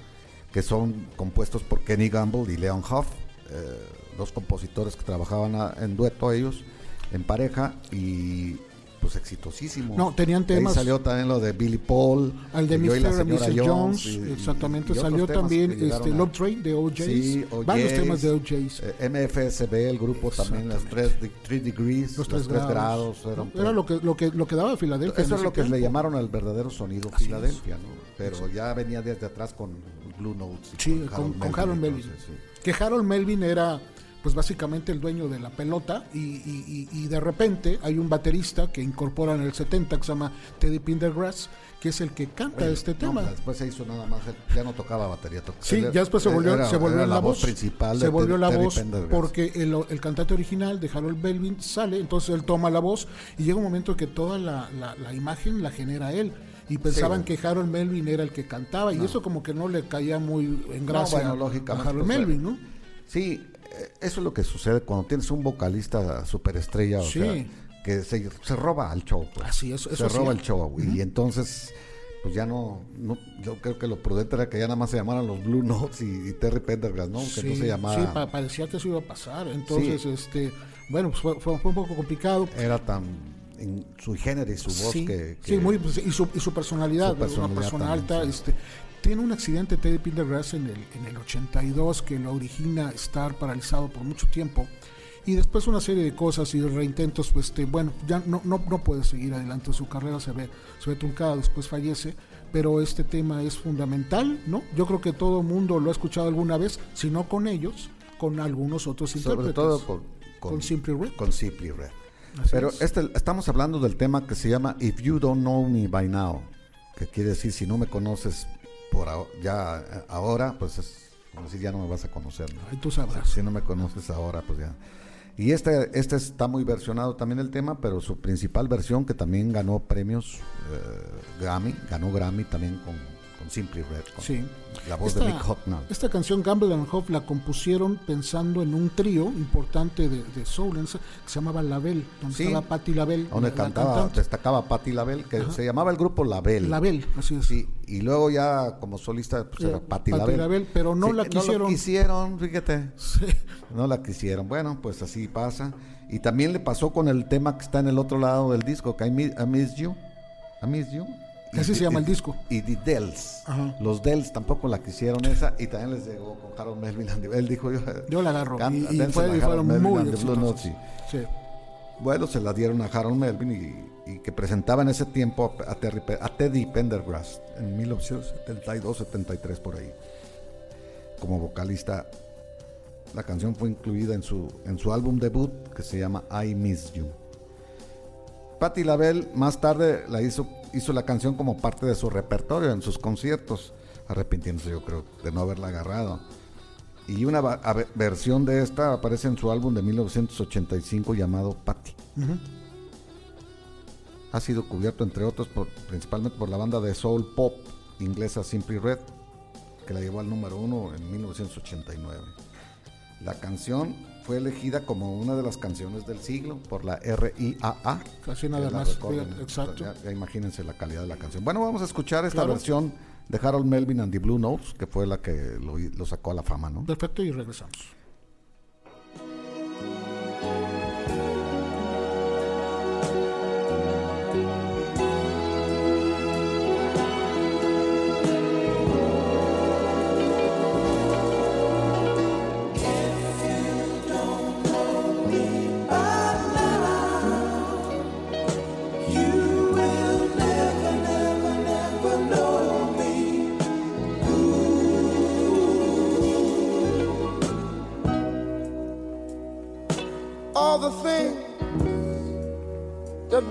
que son compuestos por Kenny Gamble y Leon Huff, eh, dos compositores que trabajaban en dueto ellos, en pareja y pues exitosísimo. No, tenían De ahí temas- salió también lo de Billy Paul, Al de y Mr. señora Mrs. Jones, y- y- exactamente, y salió temas también este, a- Love Train de OJs, Sí, varios OJs, temas de OJs. eh, MFSB, el grupo también, las tres, de- three degrees, los tres grados, eran ¿no? era lo que lo que lo que daba Filadelfia eso es lo que le tiempo. llamaron el verdadero sonido Así Filadelfia, ¿no? Pero ya venía desde atrás con Blue Notes. y Sí, con, Harold con Harold Melvin. entonces, sí. que Harold Melvin era pues básicamente el dueño de la pelota y, y- y- de repente hay un baterista que incorpora en el 70 que se llama Teddy Pendergrass que es el que canta este No, tema. después se hizo nada más, ya no tocaba batería. to- Sí, ya después se volvió, era- se volvió la, voz, principal. se volvió la voz porque el, el cantante original de Harold Melvin sale, entonces él toma la voz y llega un momento que toda la, la- la imagen la genera él y pensaban que Harold Melvin era el que cantaba y eso como que no le caía muy en gracia bueno, a Harold pues, Melvin, ¿no? Sí, eh, eso es lo que sucede cuando tienes un vocalista superestrella, o Sí. sea, que se, se roba al show. Pues. Así es, eso se roba el show. Y entonces, pues ya no, no, yo creo que lo prudente era que ya nada más se llamaran los Blue Notes y, y Terry Pendergrass, ¿no? Que no se llamara, sí, pa- parecía que eso iba a pasar. Entonces, este, bueno, pues fue, fue- fue un poco complicado. era tan en su género y su voz sí, que, sí, muy, pues, y, su, y su personalidad, Su personalidad una persona también, alta. Este, tiene un accidente Teddy Pendergrass en el, en el 82 que lo origina estar paralizado por mucho tiempo. Y después una serie de cosas y de reintentos, pues este, bueno, ya no, no, no puede seguir adelante, su carrera se ve, se ve truncada, después fallece, pero este tema es fundamental, ¿no? Yo creo que todo el mundo lo ha escuchado alguna vez, si no con ellos, con algunos otros sobre intérpretes. todo con, con Simply Red. Con Simply Red. Así Pero es. este, estamos hablando del tema que se llama If You Don't Know Me By Now, que quiere decir si no me conoces por ya eh, ahora, pues es como decir ya no me vas a conocer. ¿no? Ahí tú sabrás. Si no me conoces ahora, pues ya. Y este, este está muy versionado también el tema, pero su principal versión, que también ganó premios eh, Grammy, ganó Grammy también con, con Simply Red, con Sí. la voz Esta- de Mick Hucknall. Esta canción Gamble and Hope la compusieron pensando en un trío importante de, de soul que se llamaba Label, donde Sí. estaba Patti Label, donde la- la cantaba, destacaba Patti LaBelle, que se llamaba el grupo LaBelle. Label, así es. Sí, y luego ya como solista pues Eh, era Patti. LaBelle, pero no la quisieron. quisieron, fíjate. Sí. No la quisieron. Bueno, pues así pasa. Y también le pasó con el tema que está en el otro lado del disco, que I Miss, I Miss You. I Miss You. Así se llama el disco. Y The Dells. Ajá. Los Dells tampoco la quisieron esa. Y también les llegó con Harold Melvin. and the- Él dijo yo. Yo la agarro. can- Y, y fue- y fueron Melvin muy exitosos. Sí. Sí. Bueno, se la dieron a Harold Melvin y, y que presentaba en ese tiempo a, Terry a Teddy Pendergrass en 1972-73 por ahí. Como vocalista, la canción fue incluida en su, en su álbum debut que se llama I Miss You. Patti LaBelle más tarde la hizo, hizo la canción como parte de su repertorio en sus conciertos, arrepintiéndose yo creo de no haberla agarrado. Y una versión de esta aparece en su álbum de 1985 llamado Patty. Ha sido cubierto entre otros por- principalmente por la banda de soul pop inglesa Simply Red, que la llevó al número uno en 1989. La canción fue elegida como una de las canciones del siglo por la RIAA. Casi nada más, exacto. Ya, ya imagínense la calidad de la canción. Bueno, vamos a escuchar esta Claro. versión de Harold Melvin and the Blue Notes, que fue la que lo, lo sacó a la fama, ¿no? Perfecto, y regresamos.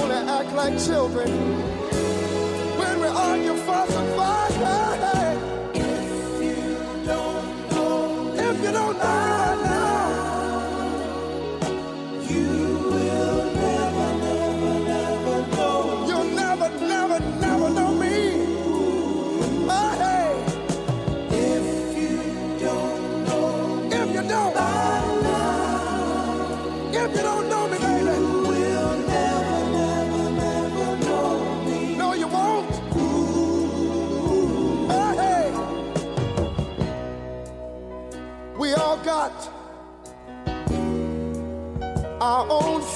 Only act like children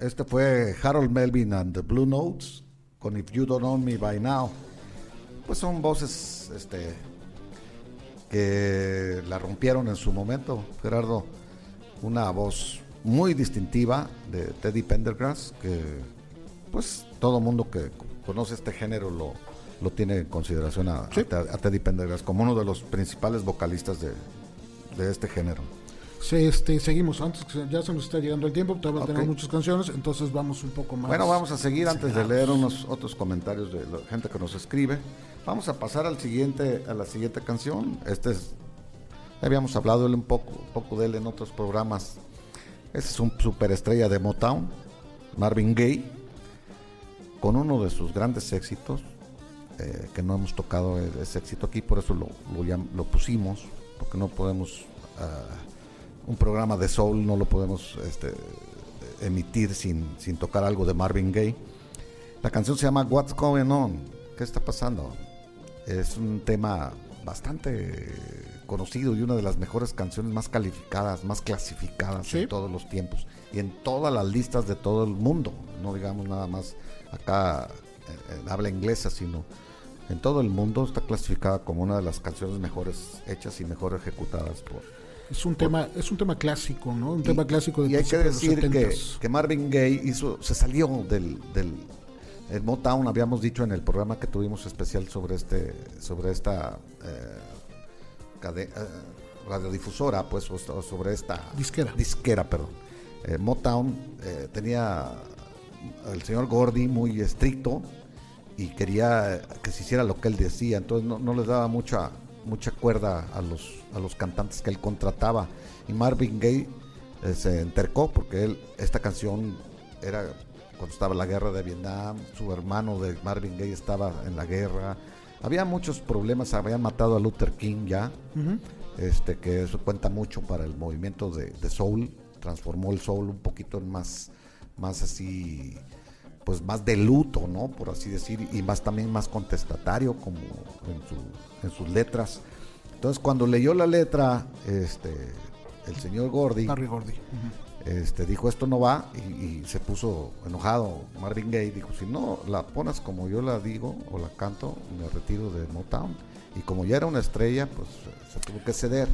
este fue Harold Melvin and the Blue Notes con If You Don't Know Me By Now. Pues son voces este, que la rompieron en su momento, Gerardo. Una voz muy distintiva de Teddy Pendergrass, que pues todo mundo que conoce este género lo, lo tiene en consideración a, a Teddy Pendergrass como uno de los principales vocalistas de, de este género. Este, seguimos, antes que ya se nos está llegando el tiempo, todavía Ok. tenemos muchas canciones, entonces vamos un poco más. Bueno, vamos a seguir antes de leer unos otros comentarios de la gente que nos escribe. Vamos a pasar al siguiente, a la siguiente canción. Este es, habíamos hablado un poco, un poco de él en otros programas. Este es un superestrella de Motown, Marvin Gaye, con uno de sus grandes éxitos, eh, que no hemos tocado e- ese éxito aquí, por eso lo, lo pusimos, porque no podemos, ah, un programa de soul no lo podemos este, emitir sin, sin tocar algo de Marvin Gaye. La canción se llama What's Going On, ¿qué está pasando? Es un tema bastante conocido y una de las mejores canciones más calificadas, más clasificadas Sí. en todos los tiempos y en todas las listas de todo el mundo, no digamos nada más acá en habla inglesa, sino en todo el mundo está clasificada como una de las canciones mejores hechas y mejor ejecutadas por, Es un tema, es un tema clásico, ¿no? Un tema clásico de y hay que de decir que, 70s. que Marvin Gaye hizo, se salió del, del el Motown, habíamos dicho en el programa que tuvimos especial sobre este, sobre esta eh, cade- eh, radiodifusora, pues, o, sobre esta Disquera. disquera, perdón. Eh, Motown eh, tenía el señor Gordy muy estricto y quería que se hiciera lo que él decía, entonces no, no les daba mucha mucha cuerda a los a los cantantes que él contrataba. Y Marvin Gaye eh, se entercó porque él esta canción era cuando estaba la guerra de Vietnam, su hermano de Marvin Gaye estaba en la guerra, había muchos problemas, habían matado a Luther King ya, este que eso cuenta mucho para el movimiento de, de soul, transformó el soul un poquito en más más así pues más de luto, ¿no? Por así decir, y más también más contestatario como en, su- en sus letras. Entonces cuando leyó la letra, este, el señor Gordy, Barry Gordy. Ujú. este, dijo esto no va y, y se puso enojado. Marvin Gaye dijo, si no la pones como yo la digo o la canto, me retiro de Motown. Y como ya era una estrella, pues se tuvo que ceder.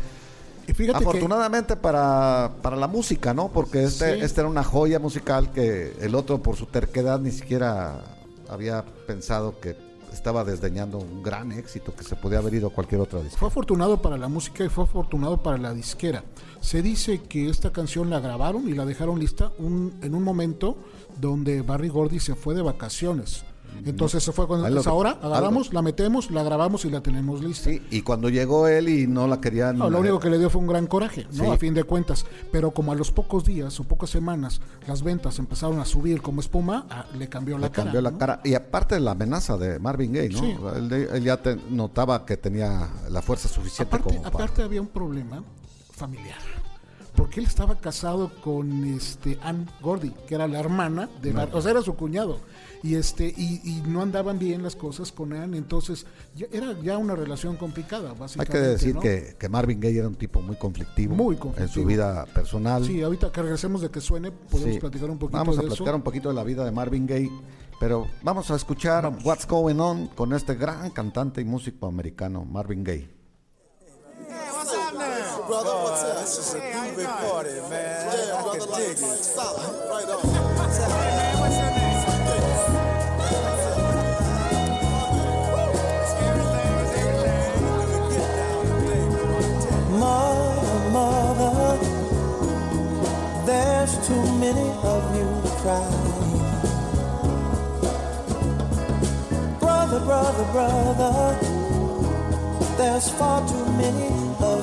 Que Afortunadamente para, para la música, ¿no? Porque este, Sí. este era una joya musical que el otro por su terquedad ni siquiera había pensado que estaba desdeñando un gran éxito que se podía haber ido a cualquier otra disco. fue afortunado para la música y fue afortunado para la disquera. Se dice que esta canción la grabaron y la dejaron lista un- en un momento donde Barry Gordy se fue de vacaciones. Entonces se fue cuando es ahora, algo. agarramos, la metemos, la grabamos y la tenemos lista. Sí, y cuando llegó él y no la querían... No, lo único que le dio fue un gran coraje, ¿no? Sí. A fin de cuentas. Pero como a los pocos días o pocas semanas las ventas empezaron a subir como espuma, ah, le cambió la le cara. cambió la ¿no? cara. Y aparte de la amenaza de Marvin Gaye, ¿no? Sí. Él, él ya te- notaba que tenía la fuerza suficiente Aparte, como para... aparte había un problema familiar. Porque él estaba casado con este Ann Gordy, que era la hermana de Bar- o sea, era su cuñado. Y este y, y no andaban bien las cosas con Ann, entonces ya- era ya una relación complicada, Hay básicamente. que decir ¿no? que, que Marvin Gaye era un tipo muy conflictivo, Muy en su conflictivo. vida personal. Sí, ahorita que regresemos de que suene, podemos Sí. platicar un poquito Vamos a de platicar eso. un poquito de la vida de Marvin Gaye, pero vamos a escuchar What's Going On con este gran cantante y músico americano, Marvin Gaye. Brother, oh, what's up? This is a groovy party, man. Yeah, brother, like, dig it. Stop. Right on. Mother, mother, there's too many of you crying. Brother, brother, brother, there's far too many of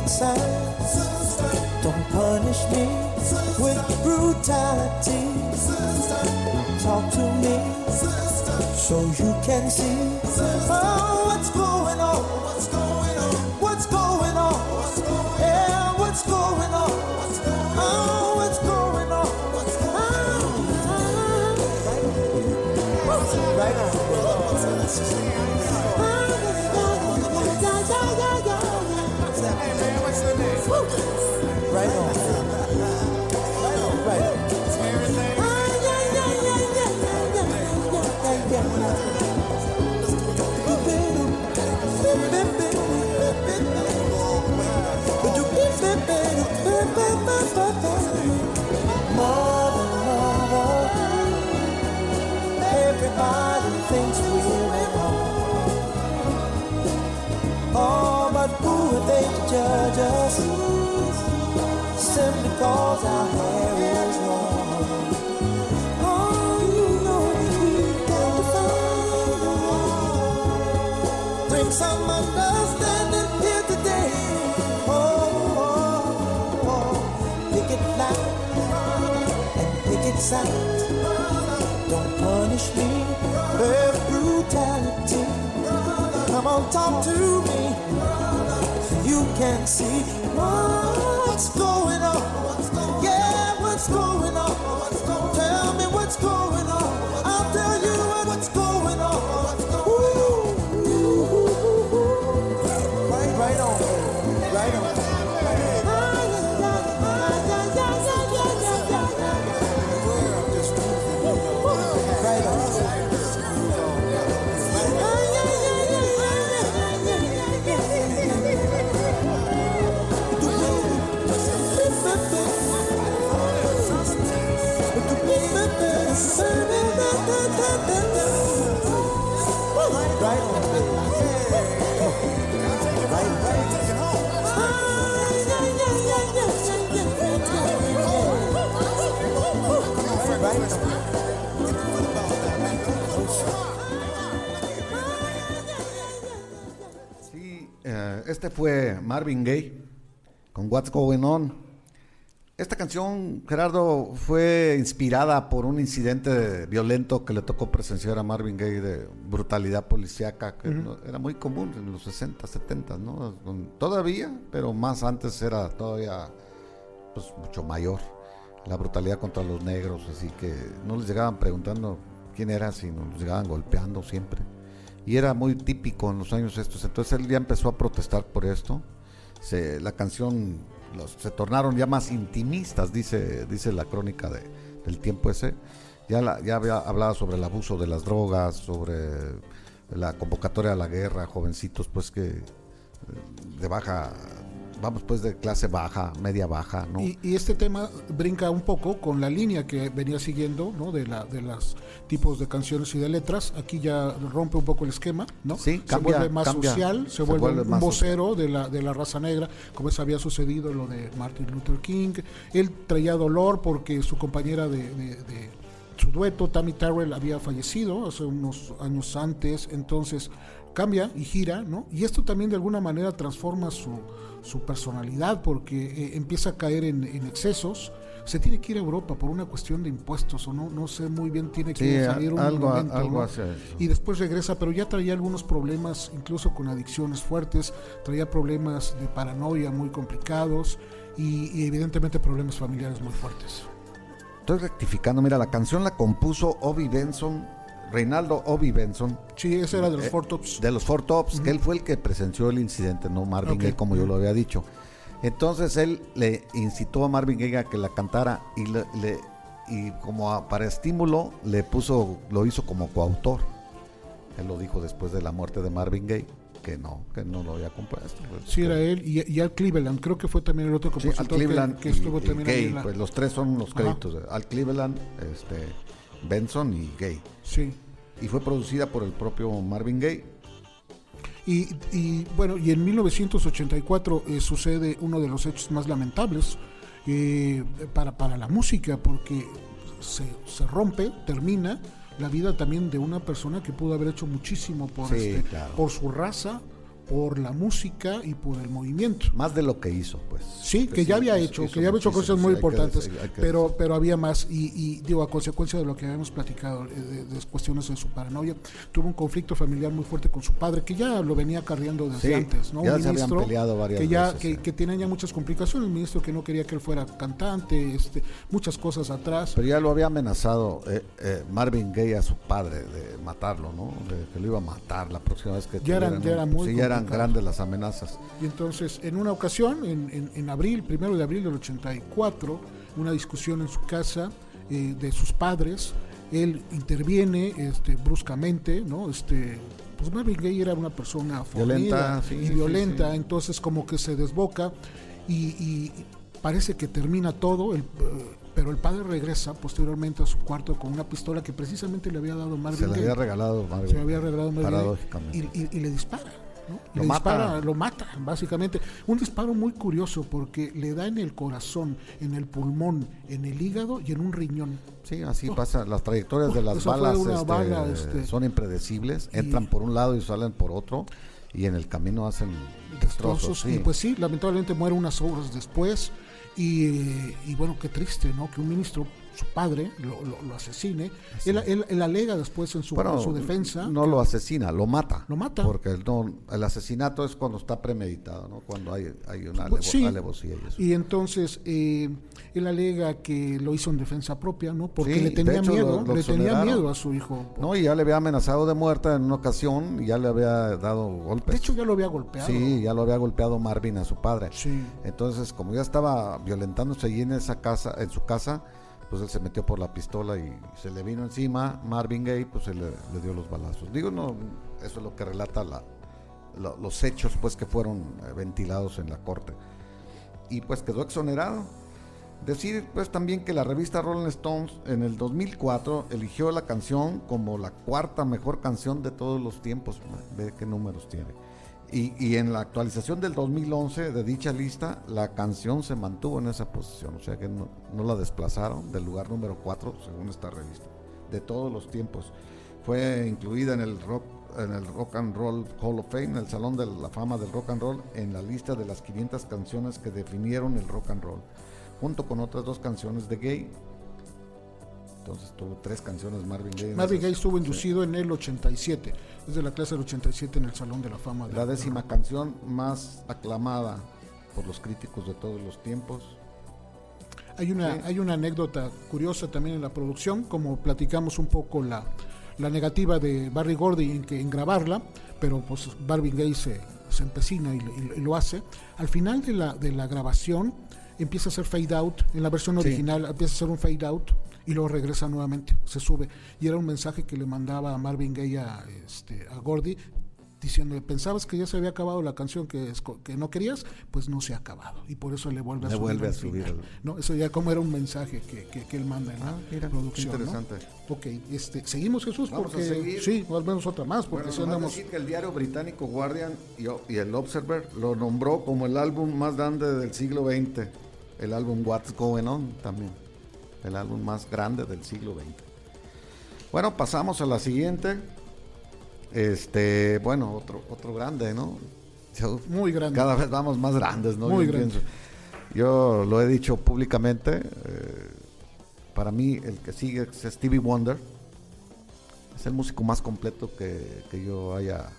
picket signs. Don't punish me with brutality. Talk to me so you can see oh, what's going on. What's going on? What's going on? Yeah, what's going on? Oh, what's going on? Ah. Right on. Right on. 那种 sound. Don't punish me with brutality. Come on, talk to me. You can see what's going on. Yeah, what's going on? Sí, eh, este fue Marvin Gaye con What's Going On. Esta canción, Gerardo, fue inspirada por un incidente violento que le tocó presenciar a Marvin Gaye de brutalidad policíaca, que era muy común en los 60, 70, ¿no? Todavía, pero más antes era todavía pues mucho mayor la brutalidad contra los negros, así que no les llegaban preguntando quién era, sino los llegaban golpeando siempre. Y era muy típico en los años estos, entonces él ya empezó a protestar por esto. Se- la canción los, se tornaron ya más intimistas, dice, dice la crónica de, del tiempo ese. Ya, la- ya había hablado sobre el abuso de las drogas, sobre la convocatoria a la guerra, jovencitos pues que eh, de baja vamos pues de clase baja, media baja, ¿no? Y, y este tema brinca un poco con la línea que venía siguiendo, ¿no? De la de los tipos de canciones y de letras. Aquí ya rompe un poco el esquema, ¿no? Sí, se cambia- vuelve más cambia, social, se, se vuelve, vuelve un vocero de la de la raza negra, como eso había sucedido lo de Martin Luther King. Él traía dolor porque su compañera de, de- de su dueto, Tammy Terrell, había fallecido hace unos años antes, entonces cambia y gira, ¿no? Y esto también de alguna manera transforma su, su personalidad porque eh, empieza a caer en, en excesos. Se tiene que ir a Europa por una cuestión de impuestos o no, no sé muy bien, tiene que Sí, salir un algo- momento, algo ¿no? hace eso. Y después regresa, pero ya traía algunos problemas, incluso con adicciones fuertes, traía problemas de paranoia muy complicados y, y evidentemente problemas familiares muy fuertes. Estoy rectificando, mira, la canción la compuso Obi Benson, Reinaldo Obi Benson, Sí, ese era de los Eh, Four Tops. de los Four Tops, que él fue el que presenció el incidente, no Marvin Ok. Gaye, como yo lo había dicho. Entonces él le incitó a Marvin Gaye a que la cantara y, le, le- y como a- para estímulo le puso, lo hizo como coautor. Él lo dijo después de la muerte de Marvin Gaye, que no, que no lo había compuesto. pues, Sí, que- era él y, y Al Cleveland, creo que fue también el otro Sí, compositor Al que- Cleveland que, y- estuvo y también ahí Gay, en la- pues los tres son los créditos. Al Cleveland, este, Benson y Gay. Sí. Y fue producida por el propio Marvin Gaye. Y, y, bueno, y en 1984 eh, sucede uno de los hechos más lamentables eh, para, para la música, porque se, se rompe, termina la vida también de una persona que pudo haber hecho muchísimo por, Sí, este, claro. por su raza, por la música y por el movimiento. Más de lo que hizo, pues. Sí, que ya había hecho, que ya había hecho cosas muy importantes, pero pero había más y, y, digo a consecuencia de lo que habíamos platicado eh, de, de cuestiones de su paranoia, tuvo un conflicto familiar muy fuerte con su padre que ya lo venía cargando desde Sí, antes, ¿no? ya Un se habían peleado varias que ya veces, que, sí. que tenía ya muchas complicaciones, el ministro que no quería que él fuera cantante, este, muchas cosas atrás. Pero ya lo había amenazado eh, eh, Marvin Gaye a su padre de matarlo, ¿no? De que lo iba a matar la próxima vez que Ya eran- ya era muy sí, ya eran grandes las amenazas. Y entonces, en una ocasión, en, en- en abril, primero de abril del 84, una discusión en su casa eh, de sus padres, él interviene este, bruscamente, ¿no? Este, pues Marvin Gaye era una persona Violenta, sí, y violenta, sí. entonces como que se desboca y, y parece que termina todo, el, eh, pero el padre regresa posteriormente a su cuarto con una pistola que precisamente le había dado Marvin Se le Gaye había regalado Marvin se lo había regalado Marvin Paradójicamente. y, y- y le dispara. Lo le mata. dispara, lo mata, básicamente. Un disparo muy curioso porque le da en el corazón, en el pulmón, en el hígado y en un riñón. Sí, así pasa. Las trayectorias de Oh, las balas, este, bala, este, son impredecibles. y- Entran por un lado y salen por otro. Y en el camino hacen destrozos. Destrozos. sí. Y pues sí, lamentablemente muere unas horas después. Y, y bueno, qué triste, ¿no? Que un ministro, su padre, lo, lo- lo asesine. Él, él- él alega después en su, Bueno, en su defensa. No lo asesina, lo mata. Lo mata. Porque el, no, el asesinato es cuando está premeditado, ¿no? Cuando hay, hay una alevo- sí. alevosía y eso. Y entonces eh, él alega que lo hizo en defensa propia, ¿no? Porque Sí, le tenía hecho, miedo, lo- le tenía miedo a su hijo. No, y ya le había amenazado de muerte en una ocasión y ya le había dado golpes. De hecho, ya lo había golpeado. Sí, ya lo había golpeado Marvin a su padre. Sí. Entonces, como ya estaba violentándose allí en esa casa, en su casa, pues él se metió por la pistola y se le vino encima. Marvin Gaye, pues se le, dio los balazos. Digo, no, eso es lo que relata la, lo- los hechos, pues que fueron eh, ventilados en la corte. Y pues quedó exonerado. Decir pues también que la revista Rolling Stones en el 2004 eligió la canción como la cuarta mejor canción de todos los tiempos. Ve qué números tiene. Y, en la actualización del 2011 de dicha lista, la canción se mantuvo en esa posición. O sea que no, no la desplazaron del lugar número 4, según esta revista, de todos los tiempos. Fue incluida en el rock en el Rock and Roll Hall of Fame, en el Salón de la Fama del Rock and Roll, en la lista de las 500 canciones que definieron el rock and roll, junto con otras dos canciones de Gay. Entonces tuvo tres canciones Marvin Gaye. Marvin Gaye estuvo sí. inducido en el 87, es de la clase del 87 en el Salón de la Fama. de- La décima canción más aclamada por los críticos de todos los tiempos. Hay una, Sí. hay una anécdota curiosa también en la producción, como platicamos un poco la, la negativa de Barry Gordy en, que, en grabarla, pero pues Marvin Gaye se, se empecina y, lo- y y lo hace. Al final de la, de la grabación empieza a hacer fade out, en la versión Sí. original empieza a hacer un fade out y luego regresa nuevamente, se sube. Y era un mensaje que le mandaba a Marvin Gaye a, este, a Gordy, diciendo, pensabas que ya se había acabado la canción que, esco- que no querías, pues no se ha acabado. Y por eso le vuelve a Le subir. vuelve a subir el- ¿no? Eso ya como era un mensaje que, que- que él manda en la Ah, mira, producción. ¿no? interesante. Ok, este, seguimos Jesús, Vamos a porque seguir. sí, o al menos otra más, porque Bueno, si andamos... decir que el diario británico Guardian y, y el Observer lo nombró como el álbum más grande del siglo XX. El álbum What's Going On también. El álbum más grande del siglo XX. Bueno, pasamos a la siguiente. Este, bueno, otro, otro grande, ¿no? Yo- Muy grande. Cada vez vamos más grandes, ¿no? Muy Yo grande. pienso. Yo lo he dicho públicamente. eh, para mí, el que sigue es Stevie Wonder. Es el músico más completo que, que yo haya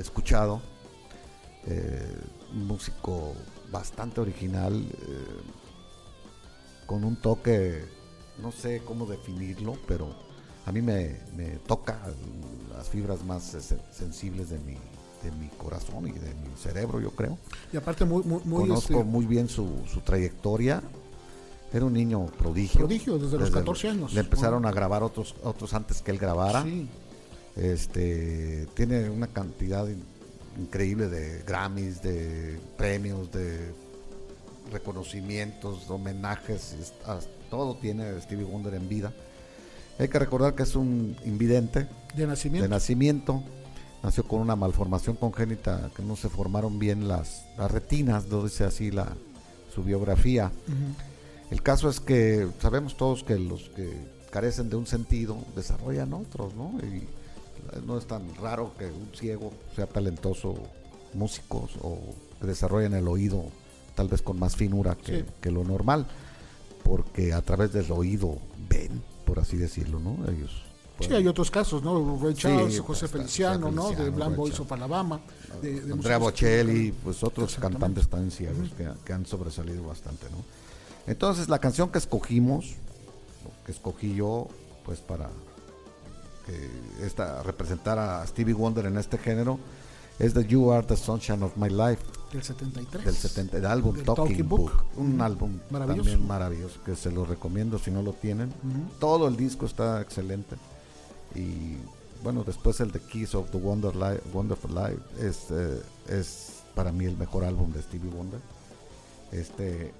escuchado. Eh, un músico bastante original, eh, con un toque, no sé cómo definirlo, pero a mí me, me toca las fibras más sensibles de mi, de mi corazón y de mi cerebro, yo creo. Y aparte muy, muy, muy, Conozco este, muy bien su, su trayectoria. Era un niño prodigio. Prodigio, desde los 14 años. Le empezaron a grabar otros, otros antes que él grabara. sí, Este tiene una cantidad in- increíble de Grammys, de premios, de reconocimientos, de homenajes, es- a- todo tiene Stevie Wonder en vida. Hay que recordar que es un invidente de nacimiento. de nacimiento. Nació con una malformación congénita que no se formaron bien las, las retinas, no dice así la, su biografía. Ujú. El caso es que sabemos todos que los que carecen de un sentido desarrollan otros, ¿no? Y no es tan raro que un ciego sea talentoso músicos o que desarrollen el oído tal vez con más finura que, Sí. que lo normal, porque a través del oído ven, por así decirlo, ¿no? Ellos Sí, hay otros casos, ¿no? Ray Charles, Sí, José está- Feliciano, está ¿no? De Ray Boys of Alabama. De, de Andrea Bocelli, pues otros cantantes tan ciegos que, que han sobresalido bastante, ¿no? Entonces la canción que escogimos, que escogí yo, pues para que esta representar a Stevie Wonder en este género, es The You Are the Sunshine of My Life Del 73. del 70, el álbum Del Talking, Talking Book, Book. un álbum Maravilloso. también maravilloso que se lo recomiendo si no lo tienen. Todo el disco está excelente y bueno después el de Keys of the Wonder Life, Wonderful Life es eh, es para mí el mejor álbum de Stevie Wonder. Este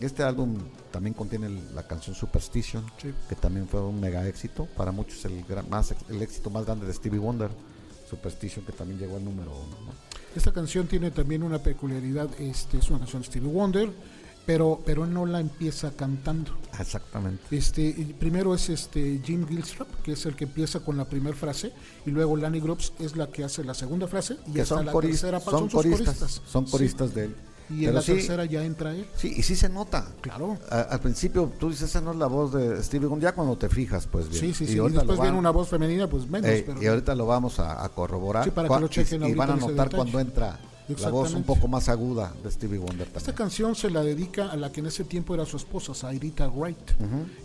este álbum también contiene la canción Superstition, Sí. que también fue un mega éxito. Para muchos el, gran- más, el éxito más grande de Stevie Wonder. Superstition, que también llegó al número uno. ¿no? Esta canción tiene también una peculiaridad, este, es una canción de Stevie Wonder, pero, pero él no la empieza cantando. Exactamente. Este, primero es este Jim Gilstrap, que es el que empieza con la primera frase, y luego Lanny Grubbs es la que hace la segunda frase, y Que hasta son, la tercera son sus coristas, son coristas de él. Y en Pero la sí, tercera ya entra él. sí, y sí se nota. Claro. A- al principio tú dices, esa no es la voz de Stevie Wonder, ya cuando te fijas, pues bien. Sí, sí, sí. Y, después lo viene van- una voz femenina, pues menos. eh, pero y ahorita lo vamos a, a corroborar. Sí, para que lo y- chequen y, ahorita van a en notar cuando entra la voz un poco más aguda de Stevie Wonder Esta también. canción se la dedica a la que en ese tiempo era su esposa, Sairita Wright,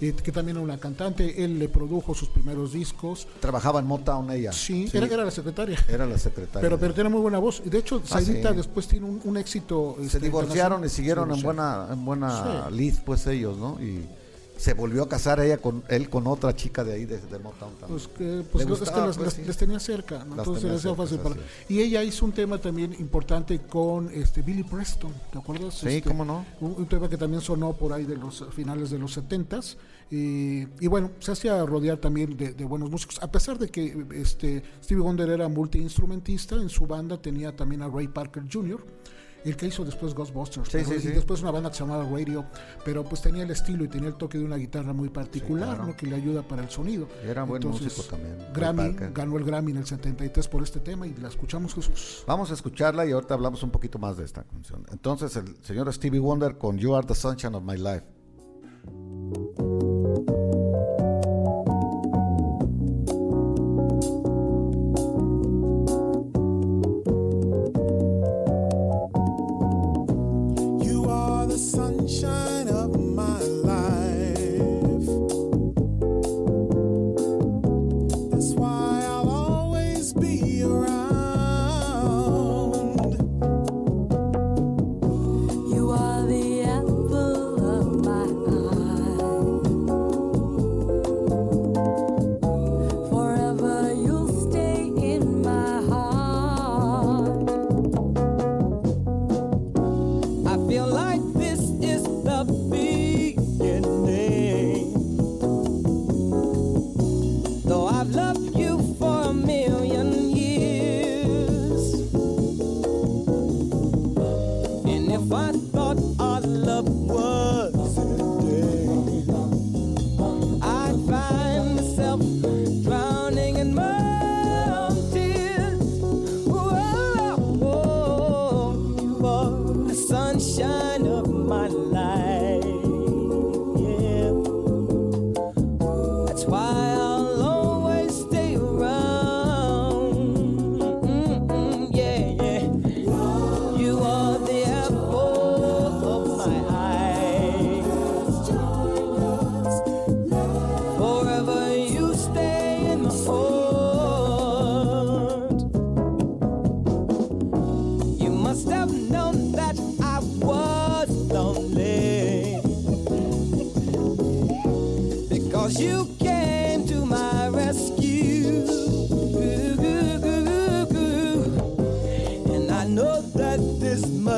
eh, que también era una cantante. Él le produjo sus primeros discos. Trabajaba en Motown ella. Sí, Era, era la secretaria. Era la secretaria. Pero, pero tiene muy buena voz. De hecho, Ah, Sairita sí. después tiene un, un éxito. se este, divorciaron y siguieron en buena en buena Sí. lead pues ellos no y se volvió a casar ella con él con otra chica de ahí de, de Motown también. Pues que, pues es que gustaba, las- pues, las- sí. tenía cerca, ¿no? Las entonces tenía cerca, fácil para. así Y ella hizo un tema también importante con este Billy Preston, ¿te acuerdas? Sí, Este, cómo no. Un, un tema que también sonó por ahí de los finales de los 70s. Y, y bueno, se hacía rodear también de, de buenos músicos. A pesar de que este Stevie Wonder era multiinstrumentista, en su banda tenía también a Ray Parker Jr., el que hizo después Ghostbusters. Sí, pero- sí, y después una banda que se llamaba Radio, pero pues tenía el estilo y tenía el toque de una guitarra muy particular, claro. ¿no? que le ayuda para el sonido. Y era buen músico también, Grammy, ganó el Grammy en el 73 por este tema y la escuchamos Jesús. Vamos a escucharla y ahorita hablamos un poquito más de esta canción. Entonces el señor Stevie Wonder con You Are the Sunshine of My Life.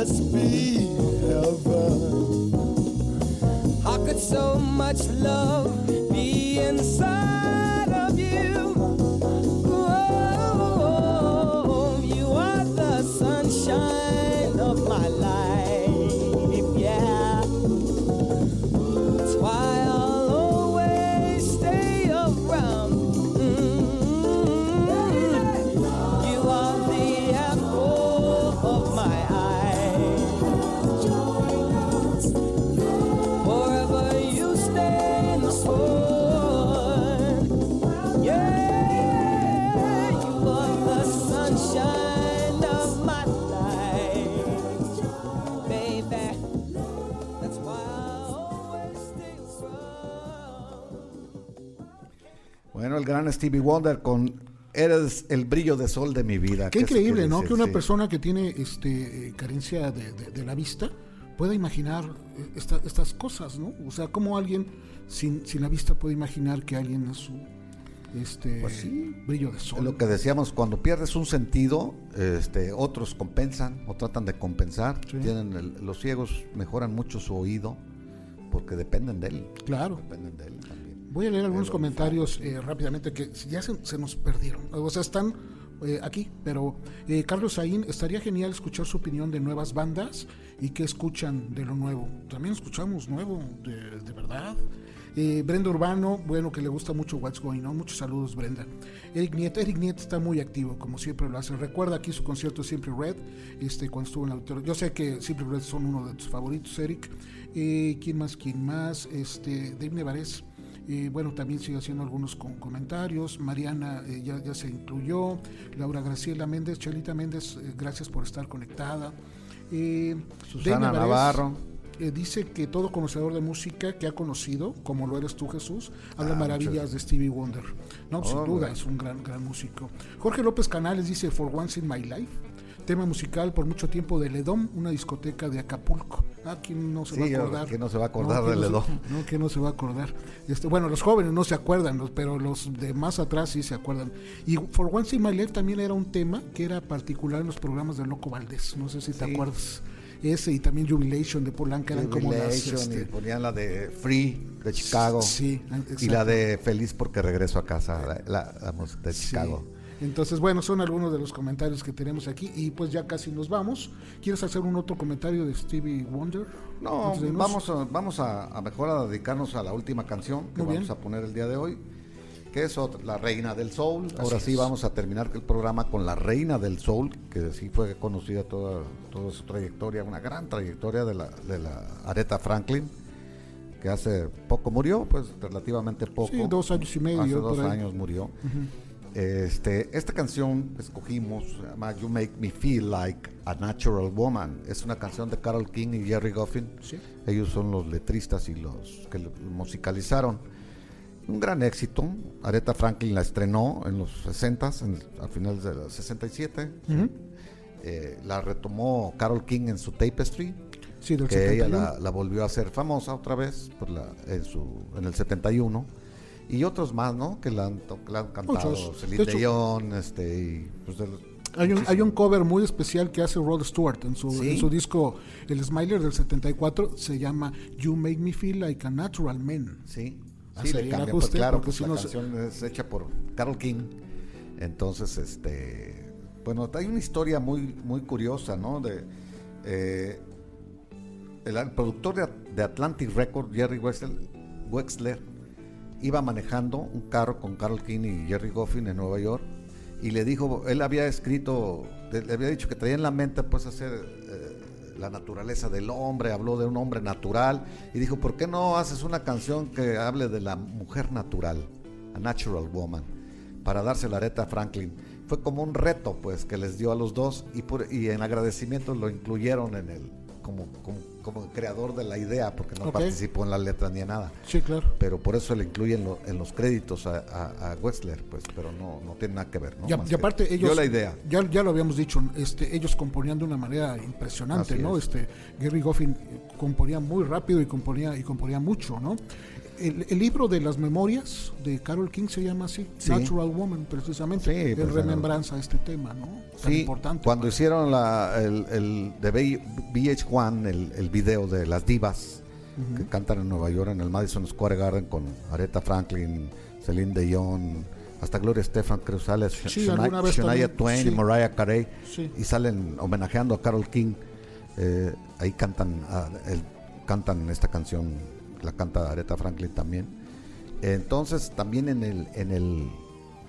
Must be heaven. How could so much love be inside Bueno, el gran Stevie Wonder con Eres el brillo de sol de mi vida. Qué ¿Qué se increíble, ¿no? decir? Que una Sí. persona que tiene este eh, carencia de, de- de la vista pueda imaginar eh, esta- estas cosas, ¿no? O sea, cómo alguien sin, sin la vista puede imaginar que alguien es su este Pues sí. brillo de sol. lo que decíamos, cuando pierdes un sentido, este, otros compensan o tratan de compensar. Sí. Tienen el- los ciegos mejoran mucho su oído porque dependen de él. Claro. Dependen de él. Voy a leer algunos comentarios eh, rápidamente que ya se, se nos perdieron. O sea, están eh, aquí, pero eh, Carlos Saín, estaría genial escuchar su opinión de nuevas bandas y qué escuchan de lo nuevo. También escuchamos nuevo, de, de verdad. Eh, Brenda Urbano, bueno, que le gusta mucho What's Going On. Muchos saludos, Brenda. Eric Niet, Eric Niet está muy activo, como siempre lo hace. Recuerda aquí su concierto Simple Red, este, cuando estuvo en el auditorio. Yo sé que Simple Red son uno de tus favoritos, Eric. Eh, ¿Quién más? ¿Quién más? Este, Dave Nevarez. Eh, bueno, también sigue haciendo algunos con comentarios. Mariana eh, ya, ya se incluyó. Laura Graciela Méndez, Chelita Méndez, eh, gracias por estar conectada. Eh, Susana Dave Navarro. dice que todo conocedor de música que ha conocido, como lo eres tú Jesús, habla Ah, maravillas muchas- de Stevie Wonder. No, sin Oh, duda, bueno. es un gran, gran músico. Jorge López Canales dice For Once in My Life, tema musical por mucho tiempo de Ledom, una discoteca de Acapulco. Ah, ¿quién no se Sí, va a acordar? ¿quién no se va a acordar ¿quién de no se- Ledom? No, ¿quién no se va a acordar? Este, bueno, los jóvenes no se acuerdan, pero los de más atrás sí se acuerdan. Y For Once in My Life también era un tema que era particular en los programas de Loco Valdés, no sé si te Sí. acuerdas. Ese y también Jubilation de Polanca eran como las... Este, y ponían la de Free de Chicago. Sí, Y la de Feliz porque regreso a casa, la, la- la música de Sí. Chicago. Entonces, bueno, son algunos de los comentarios que tenemos aquí y pues ya casi nos vamos. ¿Quieres hacer un otro comentario de Stevie Wonder? No, vamos, a, vamos a, a mejor a dedicarnos a la última canción que Muy bien. vamos a poner el día de hoy, que es otra, La Reina del Soul. Ahora sí es. vamos a terminar el programa con La Reina del Soul, que sí fue conocida toda, toda su trayectoria, una gran trayectoria de la, de la Aretha Franklin, que hace poco murió, pues relativamente poco. Sí, dos años y medio, Hace dos años murió. Este, esta canción que escogimos se llama You Make Me Feel Like a Natural Woman. Es una canción de Carol King y Jerry Goffin. Sí. Ellos son los letristas y los que musicalizaron. Un gran éxito. Aretha Franklin la estrenó en los 60 en, a finales de los 67. Eh, la retomó Carol King en su Tapestry Sí, del que ella 71. la, la volvió a hacer famosa otra vez por la, en, su, en el 71 y otros más, ¿no? Que la han, que la han cantado Muchos. Celine De hecho- Dion, este, y pues de los- Hay un, hay un cover muy especial que hace Rod Stewart en su, Sí. en su disco El Smiler del 74. Se llama You Make Me Feel Like a Natural Man. sí, Hace sí, le cambian, pues claro, pues si la no se- canción es hecha por Carol King, entonces, este, bueno, hay una historia muy, muy curiosa, ¿no? De eh, el, el productor de, de Atlantic Records, Jerry Wexler, Wexler, iba manejando un carro con Carol King y Jerry Goffin en Nueva York y le dijo, él había escrito, le había dicho que traía en la mente pues hacer eh, la naturaleza del hombre, habló de un hombre natural y dijo, ¿por qué no haces una canción que hable de la mujer natural, a natural woman, para dársela a Aretha Franklin? Fue como un reto pues que les dio a los dos y, y en agradecimiento lo incluyeron en el como, como, como creador de la idea porque no participó en la letra ni en nada Sí, claro. pero por eso le incluyen lo- en los créditos a, a, a Wexler, pues, pero no, no tiene nada que ver, ¿no? Ya- y aparte ellos dio la idea. Ya, ya lo habíamos dicho, este, ellos componían de una manera impresionante, Así ¿no? es. Este Gary Goffin componía muy rápido y componía y componía mucho, ¿no? El, el libro de las memorias de Carol King se llama así, Sí. Natural Woman, precisamente, Sí, en pues, remembranza a este tema, ¿no? Tan Sí, importante. cuando hicieron la, el, el de V- VH1, el, el video de las divas que cantan en Nueva York, en el Madison Square Garden con Aretha Franklin, Celine Dion, hasta Gloria Estefan, creo sale Sh- Sí, Shania, Twain y. Mariah Carey, y salen homenajeando a Carol King. eh, ahí cantan, ah, el- cantan esta canción, la canta Aretha Franklin también. Entonces, también en el, en el,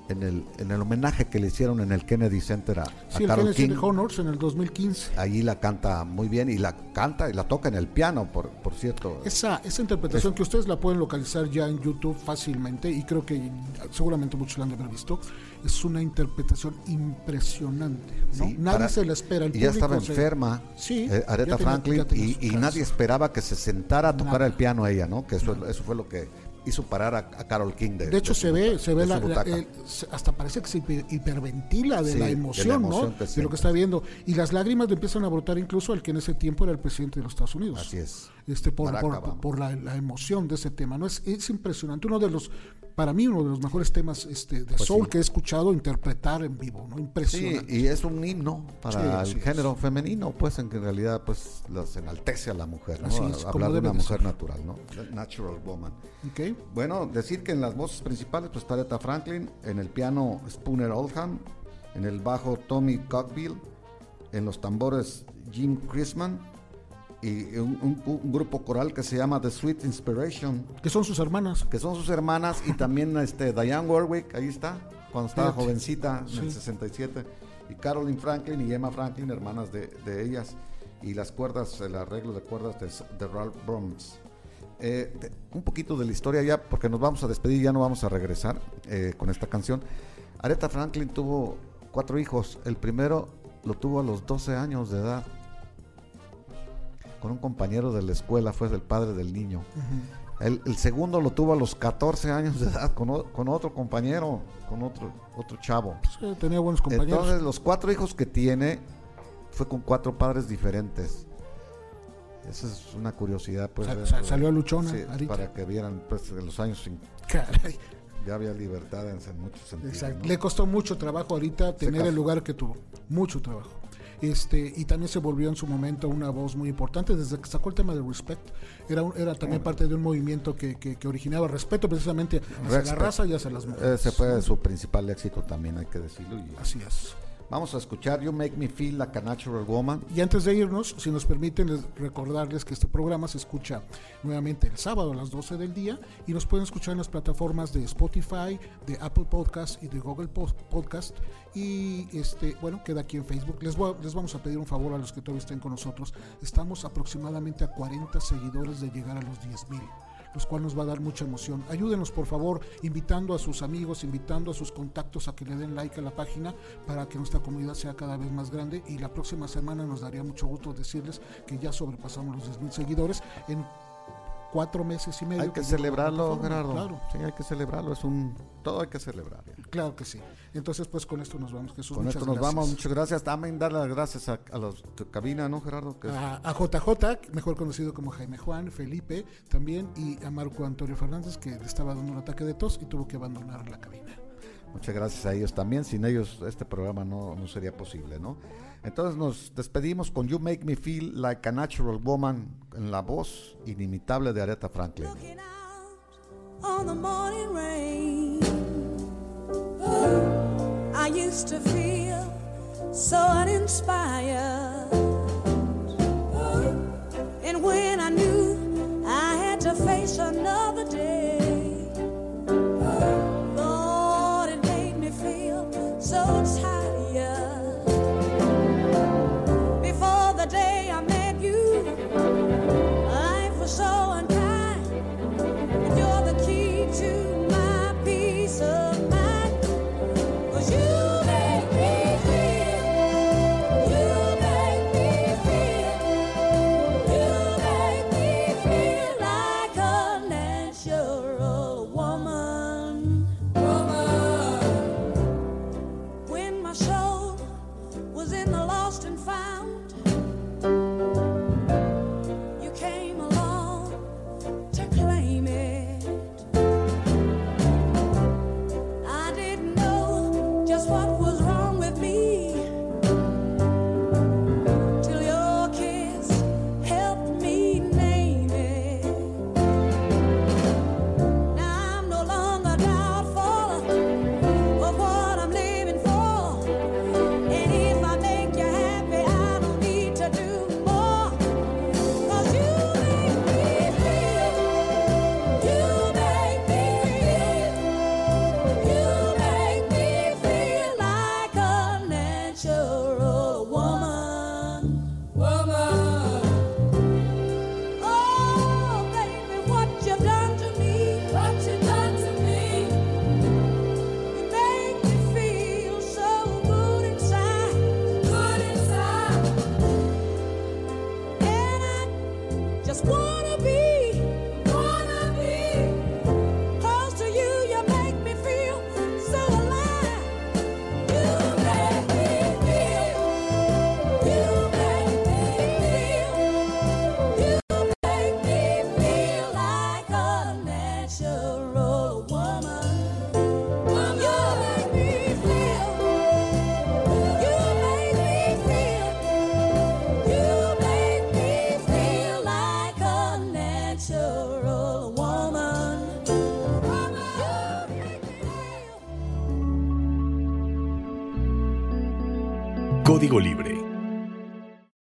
en el, en el homenaje que le hicieron en el Kennedy Center a, a Sí, el Kennedy King, Honors en el 2015. ahí la canta muy bien y la canta y la toca en el piano, por, por cierto. Esa, esa interpretación que ustedes la pueden localizar ya en YouTube fácilmente y creo que seguramente muchos la han de haber visto, es una interpretación impresionante. ¿no? Sí, nadie para- se la espera. El y ya estaba se- enferma, Sí, eh, Aretha Franklin, tenía y, nadie esperaba que se sentara a tocar Nada. el piano ella, ¿no? Que eso, eso fue lo que hizo parar a, a Carol King. De, De hecho, se ve, se ve la, la- el- hasta parece que se hiper- hiperventila de Sí, la de la emoción, emoción ¿no? De lo que está viendo. Y las lágrimas le empiezan a brotar incluso al que en ese tiempo era el presidente de los Estados Unidos. Así es. Este, por, por, por la, la emoción de ese tema, ¿no? Es, es impresionante. Uno de los, para mí, uno de los mejores temas este, de soul Pues sí. que he escuchado interpretar en vivo, ¿no? Sí, Impresionante. y es un himno para Sí, el es. género femenino, pues en que en realidad pues las enaltece a la mujer, ¿no? Así es, A- Hablar de una mujer natural, ¿no? Natural woman. ¿Ok? Bueno, decir que en las voces principales pues está Aretha Franklin, en el piano Spooner Oldham, en el bajo Tommy Cockbill, en los tambores Jim Chrisman y un, un- un grupo coral que se llama The Sweet Inspiration, Que son sus hermanas. que son sus hermanas y también [LAUGHS] este Diane Warwick, ahí está, cuando estaba Fíjate. jovencita en el Sí. 67, y Caroline Franklin y Emma Franklin, hermanas de, de ellas, y las cuerdas, el arreglo de cuerdas de, de Ralph Bruns. Eh, de- un poquito de la historia ya, porque nos vamos a despedir, ya no vamos a regresar eh, con esta canción. Aretha Franklin tuvo cuatro hijos, el primero lo tuvo a los 12 años de edad, con un compañero de la escuela, fue el padre del niño. El, el segundo lo tuvo a los 14 años de edad con, o- con otro compañero, con otro, otro chavo. Sí, tenía buenos compañeros. Entonces los cuatro hijos que tiene fue con cuatro padres diferentes. Esa es una curiosidad. Pues, salió luchona, sí, ahorita. para que vieran, pues en los años cin- Caray. ya había libertad en, en muchos sentidos. Exacto. ¿no? Le costó mucho trabajo ahorita tener casó. el lugar que tuvo. Mucho trabajo. Este, y también se volvió en su momento una voz muy importante desde que sacó el tema de Respect. Era, era también parte de un movimiento que, que, que originaba respeto precisamente hacia la Respect. raza y hacia las mujeres. Ese fue su principal éxito también, hay que decirlo. y- Así es. Vamos a escuchar You Make Me Feel Like a Natural Woman. Y antes de irnos, si nos permiten les- recordarles que este programa se escucha nuevamente el sábado a las 12 del día y nos pueden escuchar en las plataformas de Spotify, de Apple Podcast y de Google Podcast. Y este, bueno, queda aquí en Facebook. Les, voy les vamos a pedir un favor a los que todavía estén con nosotros. Estamos aproximadamente a 40 seguidores de llegar a los 10 mil los cuales nos va a dar mucha emoción. Ayúdenos, por favor, invitando a sus amigos, invitando a sus contactos a que le den like a la página para que nuestra comunidad sea cada vez más grande. Y la próxima semana nos daría mucho gusto decirles que ya sobrepasamos los 10 mil seguidores en cuatro meses y medio. Hay que celebrarlo. Gerardo. Claro, Sí, hay que celebrarlo. Es un todo hay que celebrar. ya. claro que sí. Entonces, pues con esto nos vamos, Jesús. Con muchas esto nos gracias. vamos. Muchas gracias. También dar las gracias a, a los de cabina, ¿no, Gerardo? Que- a, a JJ, mejor conocido como Jaime Juan, Felipe también, y a Marco Antonio Fernández, que le estaba dando un ataque de tos y tuvo que abandonar la cabina. Muchas gracias a ellos también. Sin ellos este programa no, no sería posible, ¿no? Entonces nos despedimos con You Make Me Feel Like a Natural Woman en la voz inimitable de Aretha Franklin. On the morning rain. I used to feel so uninspired. And when I knew I had to face another day, Lord, it made me feel so tired.